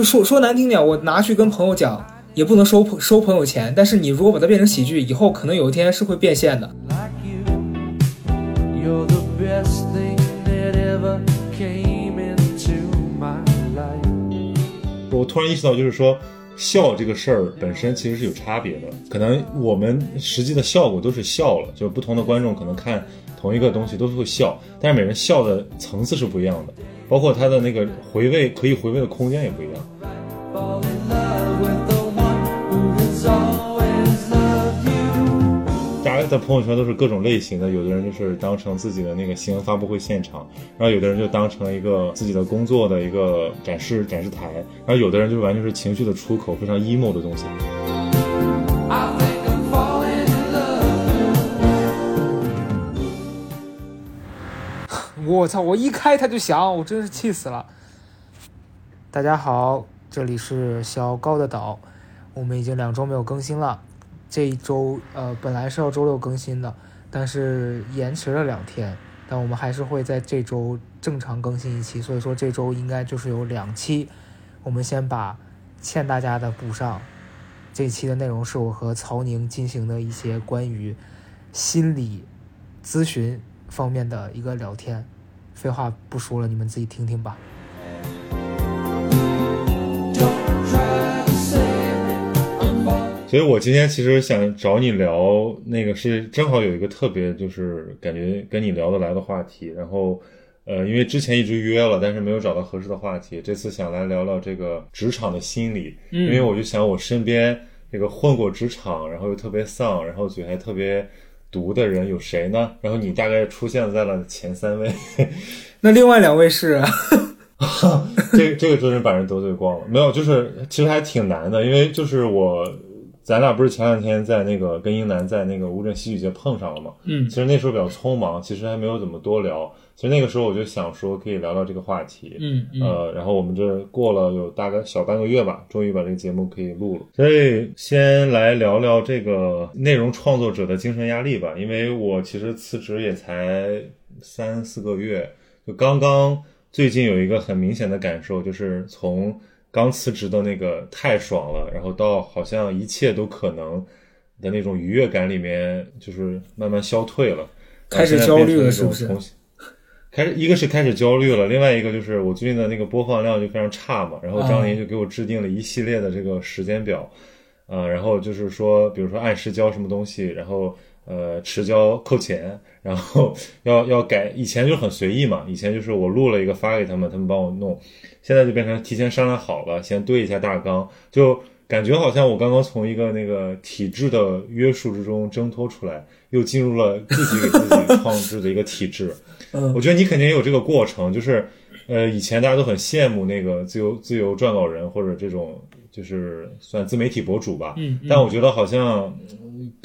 就说说难听点，我拿去跟朋友讲，也不能收收朋友钱。但是你如果把它变成喜剧，以后可能有一天是会变现的。我突然意识到，就是说。笑这个事儿本身其实是有差别的，可能我们实际的效果都是笑了，就是不同的观众可能看同一个东西都是会笑，但是每人笑的层次是不一样的，包括他的那个回味可以回味的空间也不一样。在朋友圈都是各种类型的，有的人就是当成自己的那个新闻发布会现场，然后有的人就当成一个自己的工作的一个展示展示台，然后有的人就完全是情绪的出口，非常 emo 的东西。我操！我一开他就响，我真是气死了。大家好，这里是小高的岛，我们已经两周没有更新了。这一周，呃，本来是要周六更新的，但是延迟了两天，但我们还是会在这周正常更新一期，所以说这周应该就是有两期。我们先把欠大家的补上。这期的内容是我和曹宁进行的一些关于心理咨询方面的一个聊天。废话不说了，你们自己听听吧。所以，我今天其实想找你聊那个，是正好有一个特别，就是感觉跟你聊得来的话题。然后，呃，因为之前一直约了，但是没有找到合适的话题。这次想来聊聊这个职场的心理，因为我就想，我身边这个混过职场，然后又特别丧，然后嘴还特别毒的人有谁呢？然后你大概出现在了前三位。那另外两位是？这这个真是把人得罪光了。没有，就是其实还挺难的，因为就是我。咱俩不是前两天在那个跟英男在那个乌镇戏剧节碰上了嘛？嗯，其实那时候比较匆忙，其实还没有怎么多聊。其实那个时候我就想说可以聊聊这个话题，嗯，呃，然后我们这过了有大概小半个月吧，终于把这个节目可以录了。所以先来聊聊这个内容创作者的精神压力吧，因为我其实辞职也才三四个月，就刚刚最近有一个很明显的感受，就是从。刚辞职的那个太爽了，然后到好像一切都可能的那种愉悦感里面，就是慢慢消退了，开始焦虑了，是不是？开始一个是开始焦虑了，另外一个就是我最近的那个播放量就非常差嘛，然后张琳就给我制定了一系列的这个时间表，呃，然后就是说，比如说按时交什么东西，然后呃迟交扣钱，然后 要要改，以前就很随意嘛，以前就是我录了一个发给他们，他们帮我弄。现在就变成提前商量好了，先对一下大纲，就感觉好像我刚刚从一个那个体制的约束之中挣脱出来，又进入了自己给自己创制的一个体制。嗯，我觉得你肯定也有这个过程，就是，呃，以前大家都很羡慕那个自由自由撰稿人或者这种就是算自媒体博主吧。嗯，但我觉得好像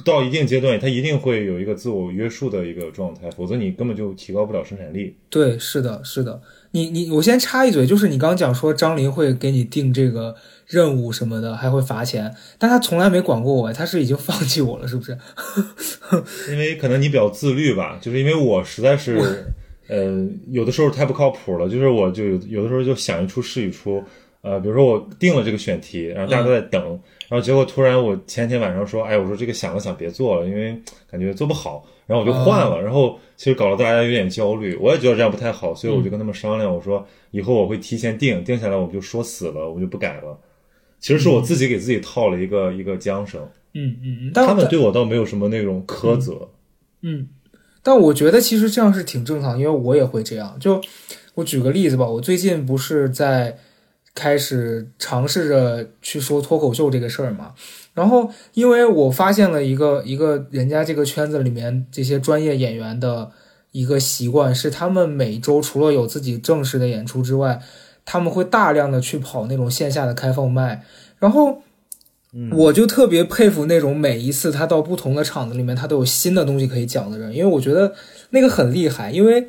到一定阶段，他一定会有一个自我约束的一个状态，否则你根本就提高不了生产力。对，是的，是的。你你我先插一嘴，就是你刚刚讲说张琳会给你定这个任务什么的，还会罚钱，但他从来没管过我，他是已经放弃我了，是不是？因为可能你比较自律吧，就是因为我实在是，呃，有的时候太不靠谱了，就是我就有有的时候就想一出是一出，呃，比如说我定了这个选题，然后大家都在等，然后结果突然我前天晚上说，哎，我说这个想了想别做了，因为感觉做不好。然后我就换了，然后其实搞得大家有点焦虑，我也觉得这样不太好，所以我就跟他们商量，我说以后我会提前定，定下来我们就说死了，我就不改了。其实是我自己给自己套了一个一个缰绳。嗯嗯嗯，他们对我倒没有什么那种苛责。嗯，但我觉得其实这样是挺正常，因为我也会这样。就我举个例子吧，我最近不是在开始尝试着去说脱口秀这个事儿嘛。然后，因为我发现了一个一个人家这个圈子里面这些专业演员的一个习惯，是他们每周除了有自己正式的演出之外，他们会大量的去跑那种线下的开放麦。然后，我就特别佩服那种每一次他到不同的场子里面，他都有新的东西可以讲的人，因为我觉得那个很厉害。因为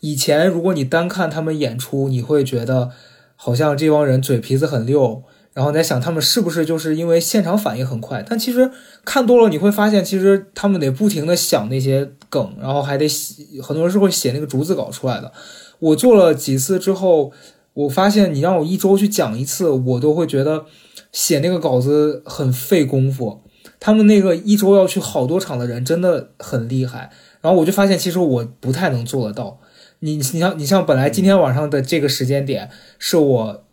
以前如果你单看他们演出，你会觉得好像这帮人嘴皮子很溜。然后在想他们是不是就是因为现场反应很快，但其实看多了你会发现，其实他们得不停的想那些梗，然后还得写，很多人是会写那个逐字稿出来的。我做了几次之后，我发现你让我一周去讲一次，我都会觉得写那个稿子很费功夫。他们那个一周要去好多场的人真的很厉害，然后我就发现其实我不太能做得到。你你像你像本来今天晚上的这个时间点是我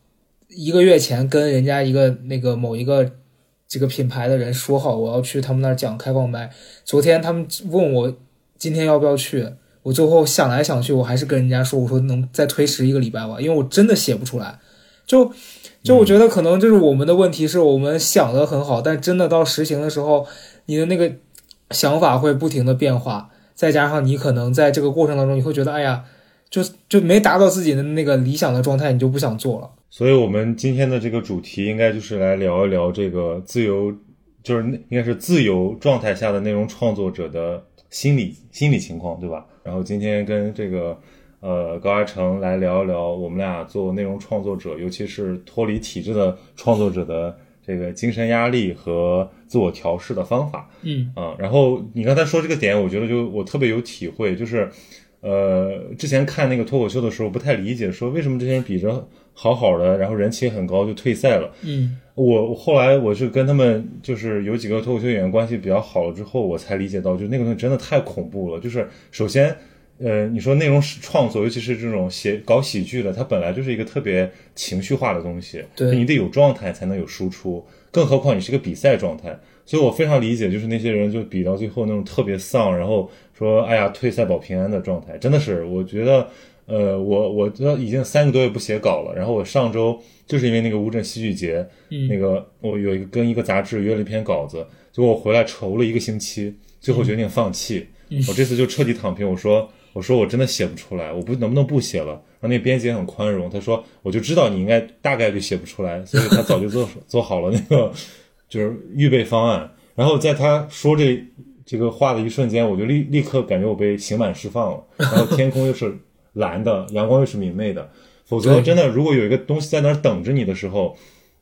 一个月前跟人家一个那个某一个这个品牌的人说好我要去他们那儿讲开放麦，昨天他们问我今天要不要去，我最后想来想去，我还是跟人家说我说能再推迟一个礼拜吧，因为我真的写不出来，就。就我觉得可能就是我们的问题，是我们想的很好，但真的到实行的时候，你的那个想法会不停的变化，再加上你可能在这个过程当中，你会觉得，哎呀，就就没达到自己的那个理想的状态，你就不想做了。所以，我们今天的这个主题应该就是来聊一聊这个自由，就是应该是自由状态下的内容创作者的心理心理情况，对吧？然后今天跟这个。呃，高阿成来聊一聊我们俩做内容创作者，尤其是脱离体制的创作者的这个精神压力和自我调试的方法。嗯啊，然后你刚才说这个点，我觉得就我特别有体会，就是呃，之前看那个脱口秀的时候不太理解，说为什么这些人比着好好的，然后人气很高就退赛了。嗯，我后来我是跟他们就是有几个脱口秀演员关系比较好了之后，我才理解到，就那个东西真的太恐怖了。就是首先。呃，你说内容创作，尤其是这种写搞喜剧的，它本来就是一个特别情绪化的东西，对你得有状态才能有输出，更何况你是个比赛状态。所以我非常理解，就是那些人就比到最后那种特别丧，然后说哎呀退赛保平安的状态，真的是，我觉得，呃，我我这已经三个多月不写稿了，然后我上周就是因为那个乌镇戏剧节，那个我有一个跟一个杂志约了一篇稿子，结果我回来愁了一个星期，最后决定放弃，我这次就彻底躺平，我说。我说我真的写不出来，我不能不能不写了。然后那编辑也很宽容，他说我就知道你应该大概率写不出来，所以他早就做 做好了那个就是预备方案。然后在他说这这个话的一瞬间，我就立立刻感觉我被刑满释放了。然后天空又是蓝的，阳光又是明媚的。否则真的，如果有一个东西在那儿等着你的时候，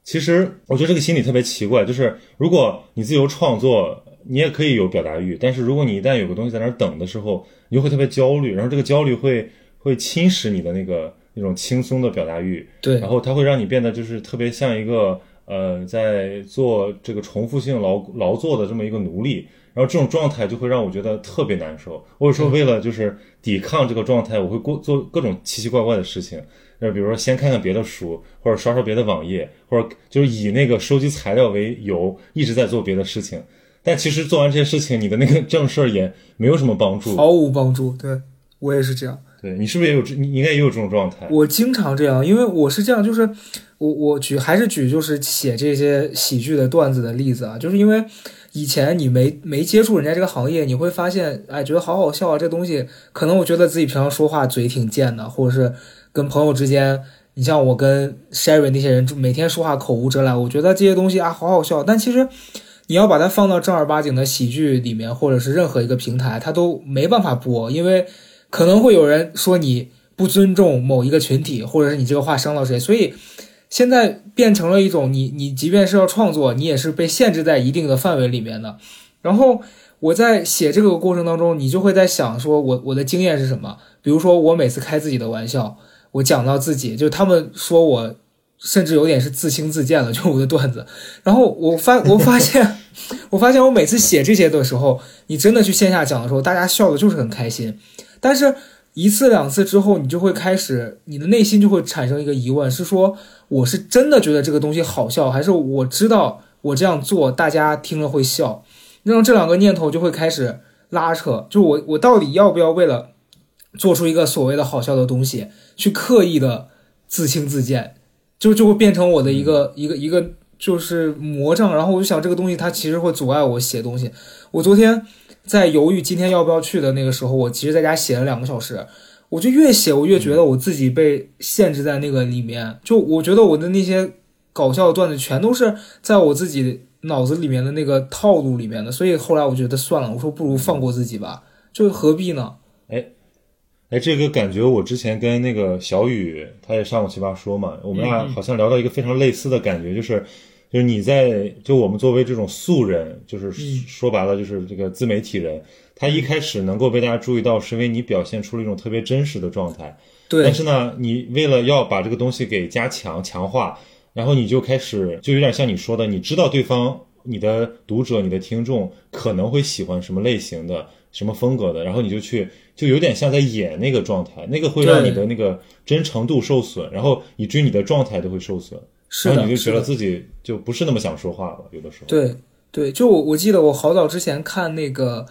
其实我觉得这个心理特别奇怪，就是如果你自由创作。你也可以有表达欲，但是如果你一旦有个东西在那儿等的时候，你就会特别焦虑，然后这个焦虑会会侵蚀你的那个那种轻松的表达欲，对，然后它会让你变得就是特别像一个呃在做这个重复性劳劳作的这么一个奴隶，然后这种状态就会让我觉得特别难受。或者说为了就是抵抗这个状态，我会过做各种奇奇怪怪的事情，那比如说先看看别的书，或者刷刷别的网页，或者就是以那个收集材料为由，一直在做别的事情。但其实做完这些事情，你的那个正事儿也没有什么帮助，毫无帮助。对我也是这样。对你是不是也有这？你应该也有这种状态。我经常这样，因为我是这样，就是我我举还是举就是写这些喜剧的段子的例子啊，就是因为以前你没没接触人家这个行业，你会发现，哎，觉得好好笑啊，这东西可能我觉得自己平常说话嘴挺贱的，或者是跟朋友之间，你像我跟 Sherry 那些人，就每天说话口无遮拦，我觉得这些东西啊好好笑，但其实。你要把它放到正儿八经的喜剧里面，或者是任何一个平台，它都没办法播，因为可能会有人说你不尊重某一个群体，或者是你这个话伤到谁，所以现在变成了一种你你即便是要创作，你也是被限制在一定的范围里面的。然后我在写这个过程当中，你就会在想说，我我的经验是什么？比如说我每次开自己的玩笑，我讲到自己，就他们说我。甚至有点是自轻自贱了，就我的段子。然后我发 我发现，我发现我每次写这些的时候，你真的去线下讲的时候，大家笑的就是很开心。但是，一次两次之后，你就会开始，你的内心就会产生一个疑问：是说我是真的觉得这个东西好笑，还是我知道我这样做大家听了会笑？让这两个念头就会开始拉扯。就我我到底要不要为了做出一个所谓的好笑的东西，去刻意的自轻自贱？就就会变成我的一个一个一个就是魔障，然后我就想这个东西它其实会阻碍我写东西。我昨天在犹豫今天要不要去的那个时候，我其实在家写了两个小时，我就越写我越觉得我自己被限制在那个里面。就我觉得我的那些搞笑的段子全都是在我自己脑子里面的那个套路里面的，所以后来我觉得算了，我说不如放过自己吧，就何必呢？哎。哎，这个感觉我之前跟那个小雨，他也上过奇葩说嘛，我们俩好像聊到一个非常类似的感觉，就是，就是你在就我们作为这种素人，就是说白了就是这个自媒体人，他一开始能够被大家注意到，是因为你表现出了一种特别真实的状态，对。但是呢，你为了要把这个东西给加强强化，然后你就开始就有点像你说的，你知道对方、你的读者、你的听众可能会喜欢什么类型的、什么风格的，然后你就去，就有点像在演那个状态，那个会让你的那个真诚度受损，然后以至于你的状态都会受损，是的，然后你就觉得自己就不是那么想说话了，有的时候。对对，就我我记得我好早之前看那个，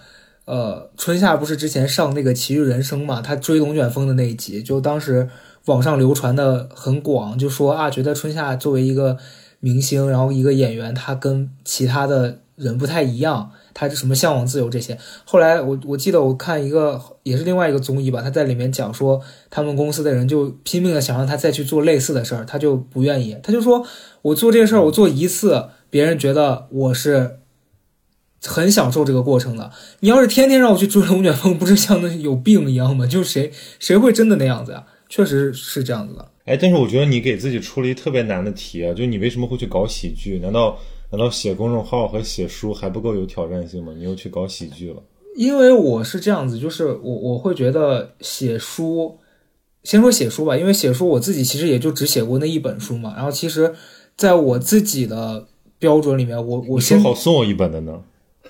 呃，春夏不是之前上那个《奇遇人生》嘛，他追龙卷风的那一集，就当时网上流传的很广，就说啊，觉得春夏作为一个明星，然后一个演员，他跟其他的人不太一样，他什么向往自由这些。后来我我记得我看一个也是另外一个综艺吧，他在里面讲说，他们公司的人就拼命的想让他再去做类似的事儿，他就不愿意，他就说我做这事儿，我做一次。别人觉得我是很享受这个过程的。你要是天天让我去追龙卷风，不是像那有病一样吗？就谁谁会真的那样子呀？确实是这样子的。哎，但是我觉得你给自己出了一特别难的题啊，就你为什么会去搞喜剧？难道难道写公众号和写书还不够有挑战性吗？你又去搞喜剧了？因为我是这样子，就是我我会觉得写书，先说写书吧，因为写书我自己其实也就只写过那一本书嘛。然后其实在我自己的标准里面，我我你先说好送我一本的呢？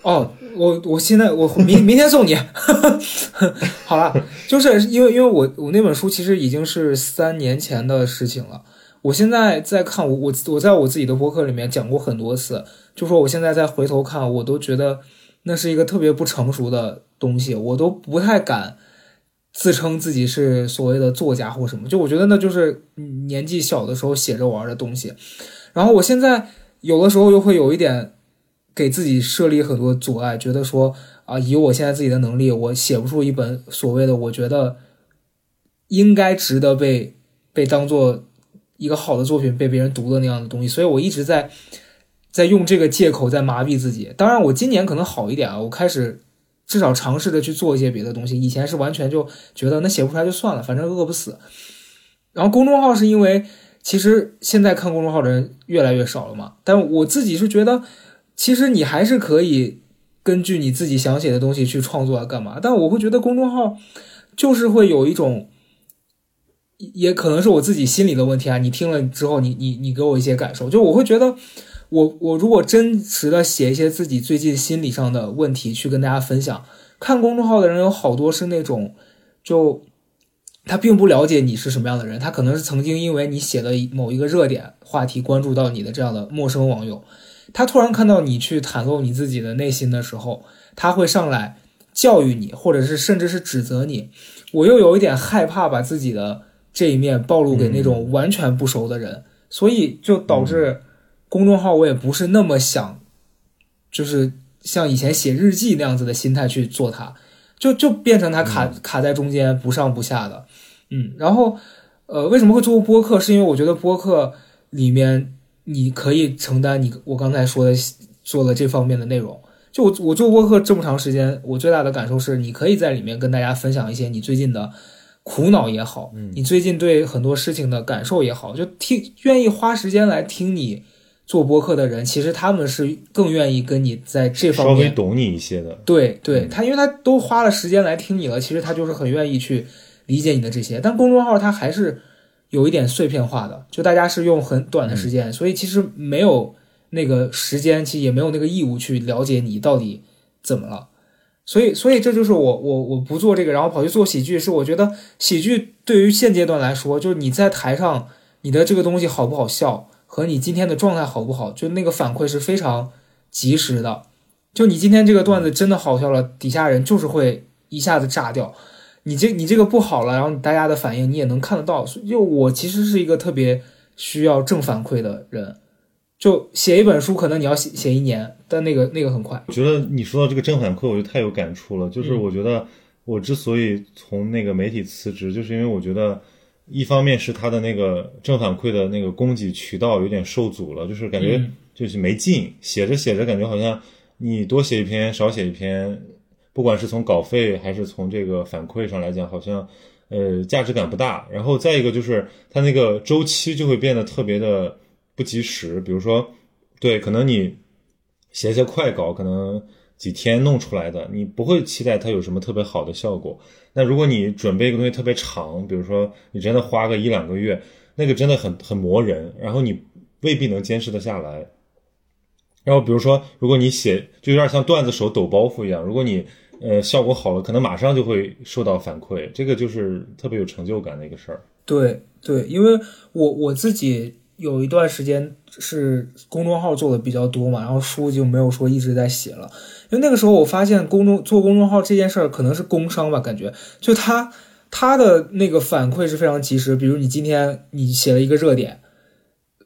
哦，我我现在我明明天送你，好了，就是因为因为我我那本书其实已经是三年前的事情了。我现在在看我我我在我自己的博客里面讲过很多次，就说我现在再回头看，我都觉得那是一个特别不成熟的东西，我都不太敢自称自己是所谓的作家或什么。就我觉得那就是年纪小的时候写着玩的东西。然后我现在有的时候又会有一点。给自己设立很多阻碍，觉得说啊，以我现在自己的能力，我写不出一本所谓的我觉得应该值得被被当做一个好的作品被别人读的那样的东西，所以我一直在在用这个借口在麻痹自己。当然，我今年可能好一点啊，我开始至少尝试着去做一些别的东西。以前是完全就觉得那写不出来就算了，反正饿不死。然后公众号是因为其实现在看公众号的人越来越少了嘛，但我自己是觉得。其实你还是可以根据你自己想写的东西去创作啊，干嘛？但我会觉得公众号就是会有一种，也可能是我自己心理的问题啊。你听了之后，你你你给我一些感受，就我会觉得，我我如果真实的写一些自己最近心理上的问题去跟大家分享，看公众号的人有好多是那种，就他并不了解你是什么样的人，他可能是曾经因为你写的某一个热点话题关注到你的这样的陌生网友。他突然看到你去袒露你自己的内心的时候，他会上来教育你，或者是甚至是指责你。我又有一点害怕把自己的这一面暴露给那种完全不熟的人，所以就导致公众号我也不是那么想，就是像以前写日记那样子的心态去做它，就就变成它卡卡在中间不上不下的。嗯，然后呃，为什么会做播客？是因为我觉得播客里面。你可以承担你我刚才说的做了这方面的内容。就我我做播客这么长时间，我最大的感受是，你可以在里面跟大家分享一些你最近的苦恼也好，你最近对很多事情的感受也好，就听愿意花时间来听你做播客的人，其实他们是更愿意跟你在这方面稍微懂你一些的。对对，他因为他都花了时间来听你了，其实他就是很愿意去理解你的这些。但公众号他还是。有一点碎片化的，就大家是用很短的时间，所以其实没有那个时间，其实也没有那个义务去了解你到底怎么了。所以，所以这就是我我我不做这个，然后跑去做喜剧，是我觉得喜剧对于现阶段来说，就是你在台上你的这个东西好不好笑，和你今天的状态好不好，就那个反馈是非常及时的。就你今天这个段子真的好笑了，底下人就是会一下子炸掉。你这你这个不好了，然后大家的反应你也能看得到。就我其实是一个特别需要正反馈的人，就写一本书，可能你要写写一年，但那个那个很快。我觉得你说到这个正反馈，我就太有感触了。就是我觉得我之所以从那个媒体辞职，就是因为我觉得一方面是他的那个正反馈的那个供给渠道有点受阻了，就是感觉就是没劲，写着写着感觉好像你多写一篇少写一篇。不管是从稿费还是从这个反馈上来讲，好像，呃，价值感不大。然后再一个就是它那个周期就会变得特别的不及时。比如说，对，可能你写一些快稿，可能几天弄出来的，你不会期待它有什么特别好的效果。那如果你准备一个东西特别长，比如说你真的花个一两个月，那个真的很很磨人，然后你未必能坚持得下来。然后比如说，如果你写就有点像段子手抖包袱一样，如果你呃效果好了，可能马上就会受到反馈，这个就是特别有成就感的一个事儿。对对，因为我我自己有一段时间是公众号做的比较多嘛，然后书就没有说一直在写了，因为那个时候我发现公众做公众号这件事儿可能是工伤吧，感觉就他他的那个反馈是非常及时，比如你今天你写了一个热点，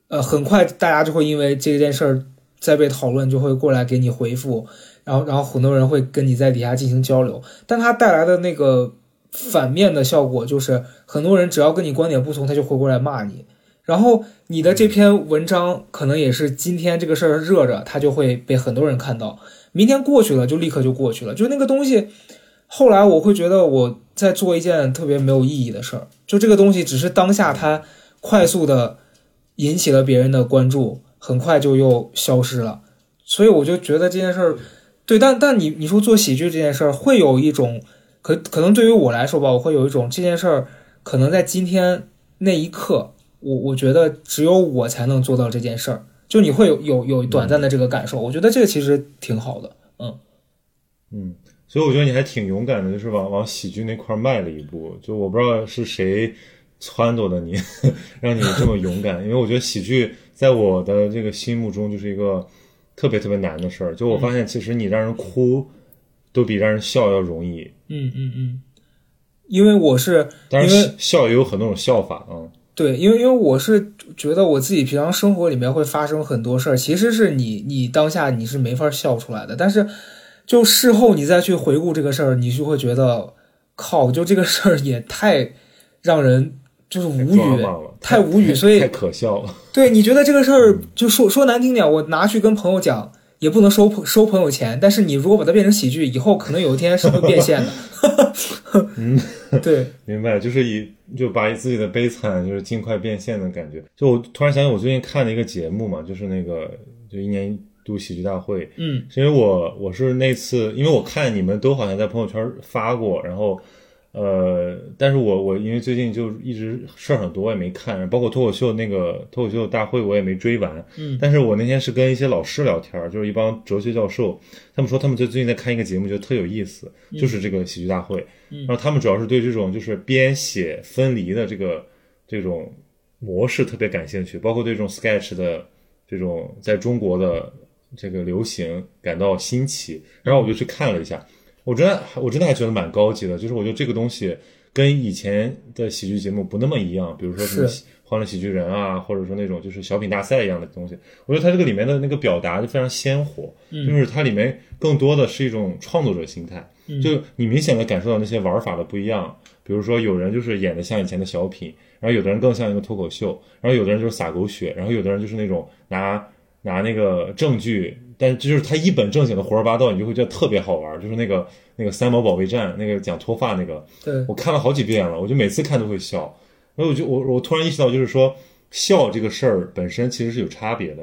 呃，很快大家就会因为这件事儿在被讨论，就会过来给你回复，然后然后很多人会跟你在底下进行交流，但他带来的那个。反面的效果就是，很多人只要跟你观点不同，他就会过来骂你。然后你的这篇文章可能也是今天这个事儿热着，它就会被很多人看到。明天过去了，就立刻就过去了。就那个东西，后来我会觉得我在做一件特别没有意义的事儿。就这个东西只是当下它快速的引起了别人的关注，很快就又消失了。所以我就觉得这件事儿，对，但但你你说做喜剧这件事儿，会有一种。可可能对于我来说吧，我会有一种这件事儿，可能在今天那一刻，我我觉得只有我才能做到这件事儿。就你会有有有短暂的这个感受，我觉得这个其实挺好的。嗯嗯，所以我觉得你还挺勇敢的，就是往往喜剧那块迈了一步。就我不知道是谁撺掇的你，让你这么勇敢。因为我觉得喜剧在我的这个心目中就是一个特别特别难的事儿。就我发现，其实你让人哭。都比让人笑要容易。嗯嗯嗯，因为我是，但是笑也有很多种笑法啊。对，因为因为我是觉得我自己平常生活里面会发生很多事儿，其实是你你当下你是没法笑出来的，但是就事后你再去回顾这个事儿，你就会觉得靠，就这个事儿也太让人就是无语，太无语，所以太可笑了。对，你觉得这个事儿就说说难听点，我拿去跟朋友讲。也不能收收朋友钱，但是你如果把它变成喜剧，以后可能有一天是会变现的。嗯，对，明白，就是以就把自己的悲惨就是尽快变现的感觉。就我突然想起我最近看了一个节目嘛，就是那个就一年一度喜剧大会。嗯，是因为我我是那次，因为我看你们都好像在朋友圈发过，然后。呃，但是我我因为最近就一直事儿很多，我也没看，包括脱口秀那个脱口秀大会我也没追完。嗯，但是我那天是跟一些老师聊天，就是一帮哲学教授，他们说他们最最近在看一个节目，觉得特有意思，就是这个喜剧大会。然后他们主要是对这种就是编写分离的这个这种模式特别感兴趣，包括对这种 sketch 的这种在中国的这个流行感到新奇。然后我就去看了一下。我真的，我真的还觉得蛮高级的，就是我觉得这个东西跟以前的喜剧节目不那么一样，比如说什么《欢乐喜剧人》啊，或者说那种就是小品大赛一样的东西。我觉得它这个里面的那个表达就非常鲜活，就是它里面更多的是一种创作者心态，就你明显的感受到那些玩法的不一样。比如说有人就是演的像以前的小品，然后有的人更像一个脱口秀，然后有的人就是撒狗血，然后有的人就是那种拿拿那个证据。但就是他一本正经的胡说八道，你就会觉得特别好玩。就是那个那个三毛保卫战，那个讲脱发那个，对我看了好几遍了，我就每次看都会笑。然后我就我我突然意识到，就是说笑这个事儿本身其实是有差别的。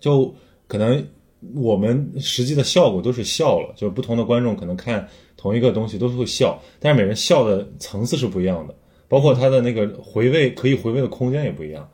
就可能我们实际的效果都是笑了，就是不同的观众可能看同一个东西都是会笑，但是每人笑的层次是不一样的，包括他的那个回味可以回味的空间也不一样。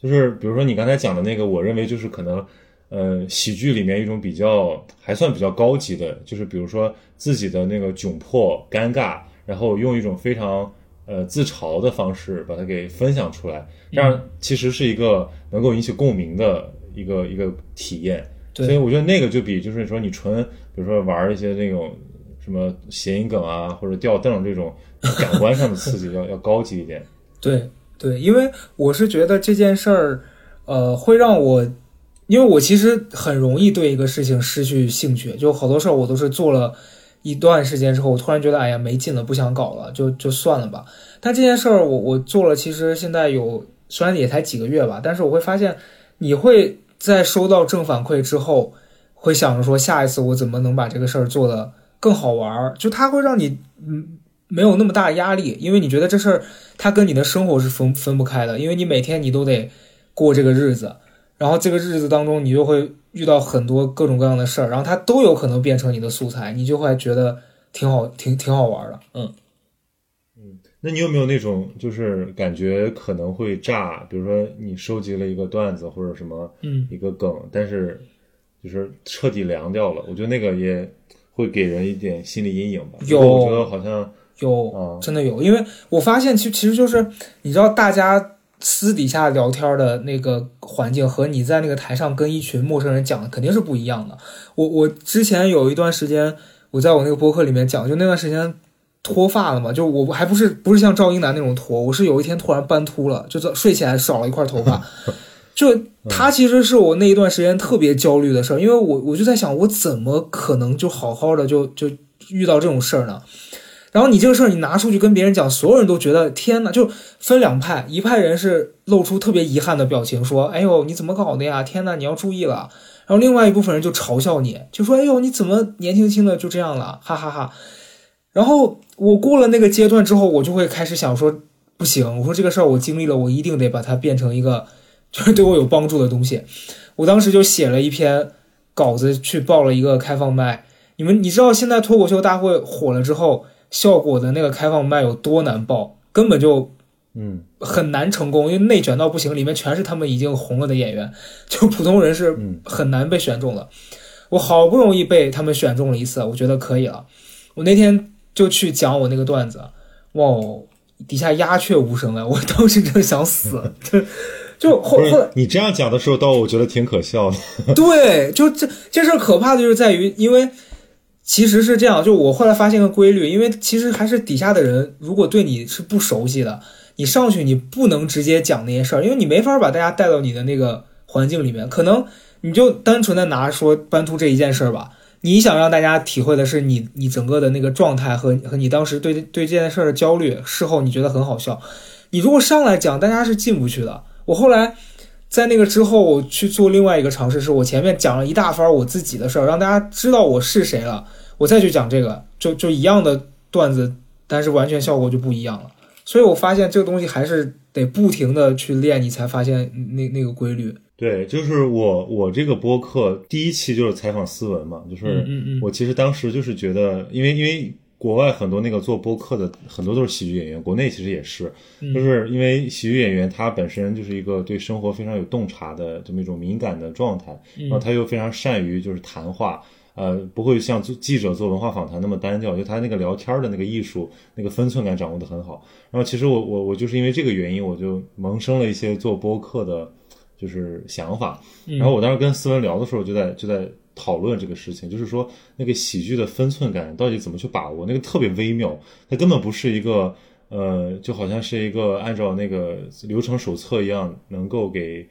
就是比如说你刚才讲的那个，我认为就是可能。呃，喜剧里面一种比较还算比较高级的，就是比如说自己的那个窘迫、尴尬，然后用一种非常呃自嘲的方式把它给分享出来，这样其实是一个能够引起共鸣的一个一个体验。所以我觉得那个就比就是说你纯比如说玩一些那种什么谐音梗啊或者吊凳这种感官上的刺激要要高级一点。对对，因为我是觉得这件事儿，呃，会让我。因为我其实很容易对一个事情失去兴趣，就好多事儿我都是做了一段时间之后，我突然觉得哎呀没劲了，不想搞了，就就算了吧。但这件事儿我我做了，其实现在有虽然也才几个月吧，但是我会发现，你会在收到正反馈之后，会想着说下一次我怎么能把这个事儿做得更好玩儿，就它会让你嗯没有那么大压力，因为你觉得这事儿它跟你的生活是分分不开的，因为你每天你都得过这个日子。然后这个日子当中，你就会遇到很多各种各样的事儿，然后它都有可能变成你的素材，你就会觉得挺好，挺挺好玩的。嗯嗯那你有没有那种就是感觉可能会炸？比如说你收集了一个段子或者什么嗯，一个梗，但是就是彻底凉掉了，我觉得那个也会给人一点心理阴影吧。有我觉得好像有啊真的有，因为我发现其其实就是你知道大家。私底下聊天的那个环境和你在那个台上跟一群陌生人讲的肯定是不一样的。我我之前有一段时间，我在我那个博客里面讲，就那段时间脱发了嘛，就我还不是不是像赵英男那种脱，我是有一天突然斑秃了，就早睡起来少了一块头发。就他其实是我那一段时间特别焦虑的事儿，因为我我就在想，我怎么可能就好好的就就遇到这种事儿呢？然后你这个事儿你拿出去跟别人讲，所有人都觉得天呐，就分两派，一派人是露出特别遗憾的表情，说：“哎呦，你怎么搞的呀？天呐，你要注意了。”然后另外一部分人就嘲笑你，就说：“哎呦，你怎么年轻轻的就这样了？”哈哈哈然后我过了那个阶段之后，我就会开始想说：“不行，我说这个事儿我经历了，我一定得把它变成一个就是对我有帮助的东西。”我当时就写了一篇稿子去报了一个开放麦。你们你知道现在脱口秀大会火了之后？效果的那个开放麦有多难爆，根本就嗯很难成功，因为内卷到不行，里面全是他们已经红了的演员，就普通人是嗯很难被选中的。我好不容易被他们选中了一次，我觉得可以了。我那天就去讲我那个段子，哇哦，底下鸦雀无声啊！我当时真的想死，就就后后来你这样讲的时候，倒我觉得挺可笑的。对，就这这事儿可怕的就是在于，因为其实是这样，就我后来发现个规律，因为其实还是底下的人如果对你是不熟悉的，你上去你不能直接讲那些事儿，因为你没法把大家带到你的那个环境里面，可能你就单纯的拿说斑秃这一件事儿吧，你想让大家体会的是你你整个的那个状态和和你当时对对这件事儿的焦虑，事后你觉得很好笑，你如果上来讲，大家是进不去的。我后来。在那个之后，我去做另外一个尝试，是我前面讲了一大番我自己的事儿，让大家知道我是谁了，我再去讲这个，就就一样的段子，但是完全效果就不一样了。所以我发现这个东西还是得不停的去练，你才发现那那个规律。对，就是我我这个播客第一期就是采访思文嘛，就是我其实当时就是觉得，因为因为国外很多那个做播客的很多都是喜剧演员，国内其实也是，嗯就是因为喜剧演员他本身就是一个对生活非常有洞察的这么一种敏感的状态，然后他又非常善于就是谈话。呃，不会像做记者做文化访谈那么单调，就他那个聊天的那个艺术，那个分寸感掌握的很好。然后其实我我我就是因为这个原因，我就萌生了一些做播客的，就是想法。然后我当时跟思文聊的时候，就在就在讨论这个事情，就是说那个喜剧的分寸感到底怎么去把握，那个特别微妙，它根本不是一个呃，就好像是一个按照那个流程手册一样能够给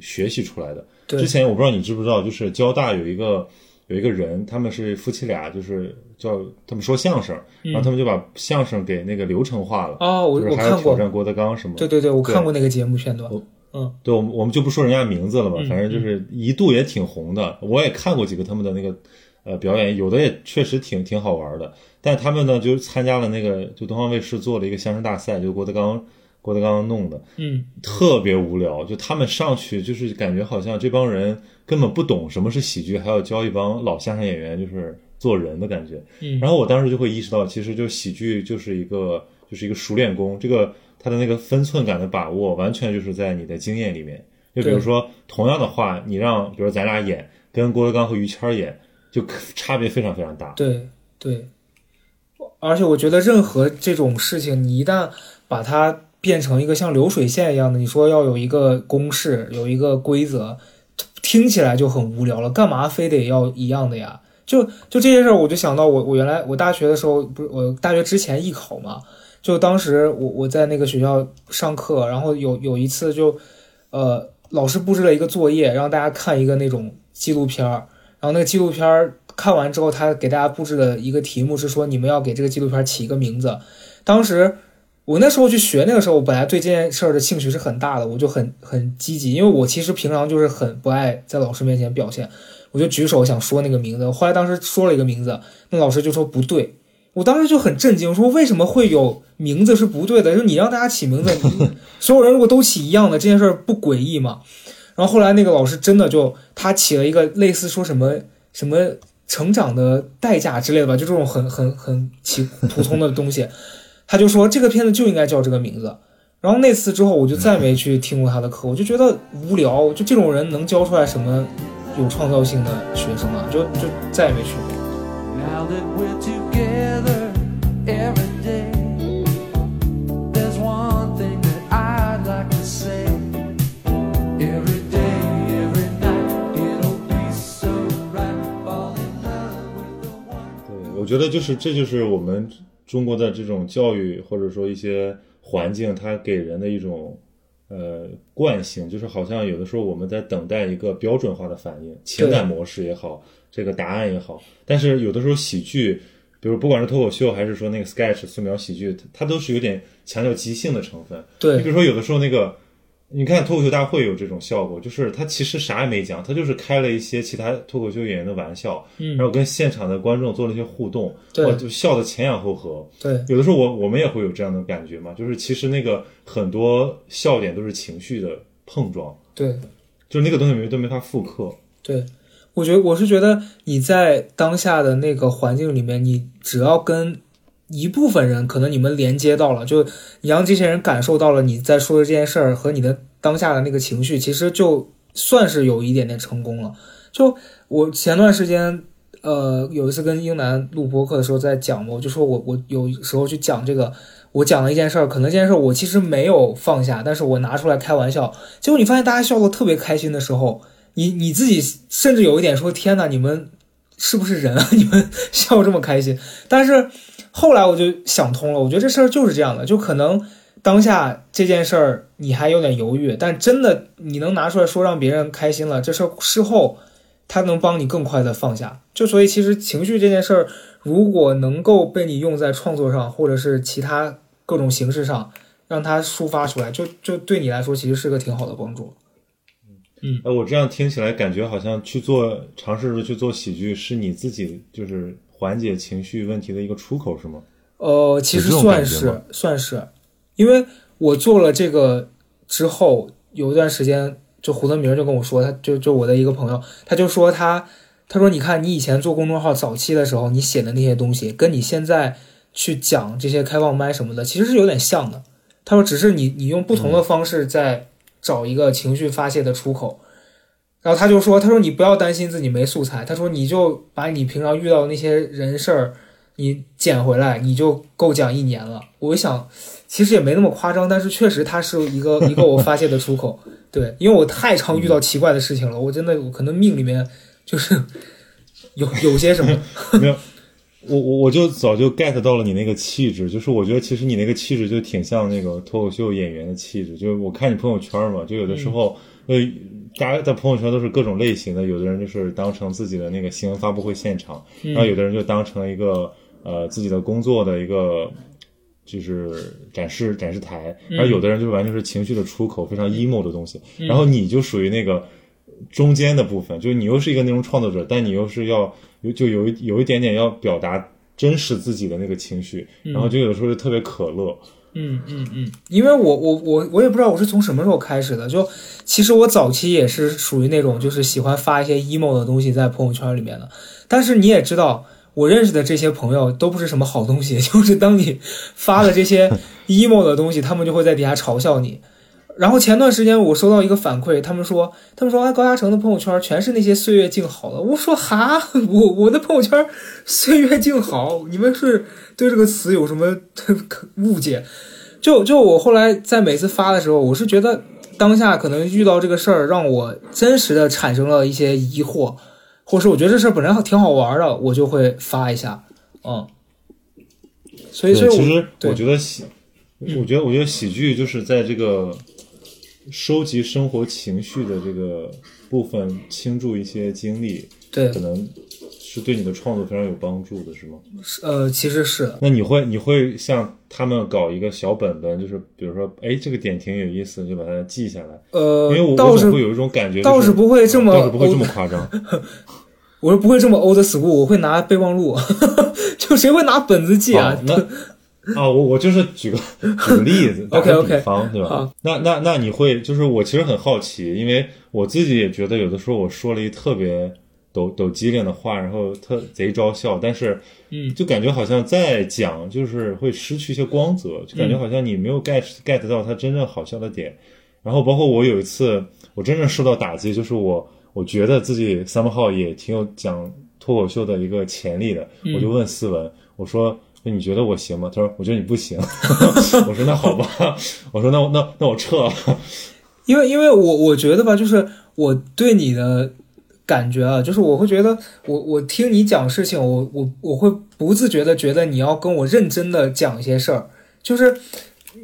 学习出来的。对之前我不知道你知不知道，就是交大有一个有一个人，他们是夫妻俩，就是叫他们说相声，然后他们就把相声给那个流程化了。哦，我就是我看过，挑战郭德纲什么？对对对，我看过那个节目片段。嗯对，我们我们就不说人家名字了吧，嗯反正就是一度也挺红的。我也看过几个他们的那个呃表演，有的也确实挺挺好玩的。但他们呢就参加了那个，就东方卫视做了一个相声大赛，就郭德纲郭德纲弄的，嗯，特别无聊。就他们上去就是感觉好像这帮人根本不懂什么是喜剧，还要教一帮老相声演员就是做人的感觉。嗯然后我当时就会意识到，其实就喜剧就是一个就是一个熟练工，这个他的那个分寸感的把握，完全就是在你的经验里面。就比如说同样的话，你让比如咱俩演，跟郭德纲和于谦儿演，就差别非常非常大。对对，而且我觉得任何这种事情，你一旦把它变成一个像流水线一样的，你说要有一个公式，有一个规则，听起来就很无聊了。干嘛非得要一样的呀？就就这些事儿，我就想到我我原来我大学的时候，不是我大学之前艺考嘛，就当时我我在那个学校上课，然后有有一次就呃老师布置了一个作业，让大家看一个那种纪录片儿，然后那个纪录片儿看完之后，他给大家布置的一个题目是说，你们要给这个纪录片起一个名字。当时我那时候去学，那个时候我本来对这件事儿的兴趣是很大的，我就很很积极，因为我其实平常就是很不爱在老师面前表现，我就举手想说那个名字。后来当时说了一个名字，那老师就说不对，我当时就很震惊，我说为什么会有名字是不对的？就是你让大家起名字，所有人如果都起一样的，这件事儿不诡异吗？然后后来那个老师真的就他起了一个类似说什么什么成长的代价之类的吧，就这种很很很奇普通的东西，他就说这个片子就应该叫这个名字。然后那次之后，我就再没去听过他的课，我就觉得无聊。就这种人能教出来什么有创造性的学生啊？就就再也没去过。Now that we're together every day, there's one thing that I'd like to say. Every day, every night, it'll be so right. Fall in love with the one. 对，我觉得就是这就是我们中国的这种教育或者说一些环境，它给人的一种呃惯性，就是好像有的时候我们在等待一个标准化的反应，情感模式也好，这个答案也好，但是有的时候喜剧。比如不管是脱口秀还是说那个 sketch 素描喜剧，它它都是有点强调即兴的成分。你比如说有的时候那个，你看脱口秀大会有这种效果，就是他其实啥也没讲，他就是开了一些其他脱口秀演员的玩笑，嗯然后跟现场的观众做了一些互动，就笑得前仰后合。对有的时候我我们也会有这样的感觉嘛，就是其实那个很多笑点都是情绪的碰撞，对就是那个东西没都没法复刻。对，我觉得我是觉得你在当下的那个环境里面，你只要跟一部分人，可能你们连接到了，就你让这些人感受到了你在说的这件事儿和你的当下的那个情绪，其实就算是有一点点成功了。就我前段时间，呃，有一次跟英男录播客的时候在讲嘛，我就说我我有时候去讲这个，我讲了一件事儿，可能这件事儿我其实没有放下，但是我拿出来开玩笑，结果你发现大家笑得特别开心的时候，你你自己甚至有一点说天哪，你们是不是人啊？你们笑这么开心？但是后来我就想通了，我觉得这事儿就是这样的，就可能当下这件事儿你还有点犹豫，但真的你能拿出来说让别人开心了，这事儿事后他能帮你更快的放下。就所以其实情绪这件事儿，如果能够被你用在创作上，或者是其他各种形式上，让它抒发出来，就就对你来说其实是个挺好的帮助。哎，我这样听起来感觉好像去做尝试着去做喜剧，是你自己就是缓解情绪问题的一个出口，是吗？呃，其实算是算是，因为我做了这个之后，有一段时间，就胡德明就跟我说，他就就我的一个朋友，他就说他他说你看你以前做公众号早期的时候，你写的那些东西，跟你现在去讲这些开放麦什么的，其实是有点像的。他说只是你你用不同的方式在找一个情绪发泄的出口。然后他就说：“他说你不要担心自己没素材，他说你就把你平常遇到的那些人事儿，你捡回来，你就够讲一年了。我一想，其实也没那么夸张，但是确实它是一个 一个我发泄的出口。对，因为我太常遇到奇怪的事情了，我真的我可能命里面就是有有些什么，没有，我我我就早就 get 到了你那个气质，就是我觉得其实你那个气质就挺像那个脱口秀演员的气质，就是我看你朋友圈嘛，就有的时候，呃，大家在朋友圈都是各种类型的，有的人就是当成自己的那个新闻发布会现场，然后有的人就当成一个呃自己的工作的一个。就是展示展示台，然后有的人就完全是情绪的出口，非常 emo 的东西，然后你就属于那个中间的部分，就是你又是一个内容创作者，但你又是要有就有一有一点点要表达真实自己的那个情绪，然后就有的时候就特别可乐。嗯嗯嗯，因为我我我我也不知道我是从什么时候开始的，就其实我早期也是属于那种就是喜欢发一些 emo 的东西在朋友圈里面的，但是你也知道。我认识的这些朋友都不是什么好东西，就是当你发了这些 emo 的东西，他们就会在底下嘲笑你。然后前段时间我收到一个反馈，他们说，他们说，哎，高嘉诚的朋友圈全是那些岁月静好的。我说，哈，我我的朋友圈岁月静好，你们是对这个词有什么 误解？就就我后来在每次发的时候，我是觉得当下可能遇到这个事儿，让我真实的产生了一些疑惑。或者是我觉得这事儿本来挺好玩的，我就会发一下，嗯。所以，所以其实我觉得喜，我觉得我觉得喜剧就是在这个收集生活情绪的这个部分倾注一些精力，对可能是对你的创作非常有帮助的，是吗？呃，其实是，那你会你会像他们搞一个小本本，就是比如说，哎，这个点挺有意思，就把它记下来。呃因为我，倒是我会有一种感觉，倒就是不会这么倒是不会这么夸张。我说不会这么 old school，我会拿备忘录，就谁会拿本子记啊好？那 啊，我我就是举个举个例子，打个比方，对吧？那那那你会就是我其实很好奇，因为我自己也觉得有的时候我说了一特别抖抖机灵的话，然后特贼招笑，但是嗯就感觉好像在讲就是会失去一些光泽，就感觉好像你没有 get get 到它真正好笑的点。然后包括我有一次我真正受到打击，就是我我觉得自己 somehow 也挺有讲脱口秀的一个潜力的，我就问思文，我说。那你觉得我行吗？他说：“我觉得你不行。”我说：“那好吧。”我说：“那那那我撤了。因为因为我我觉得吧，就是我对你的感觉啊，就是我会觉得我我听你讲事情，我我我会不自觉的觉得你要跟我认真的讲一些事儿，就是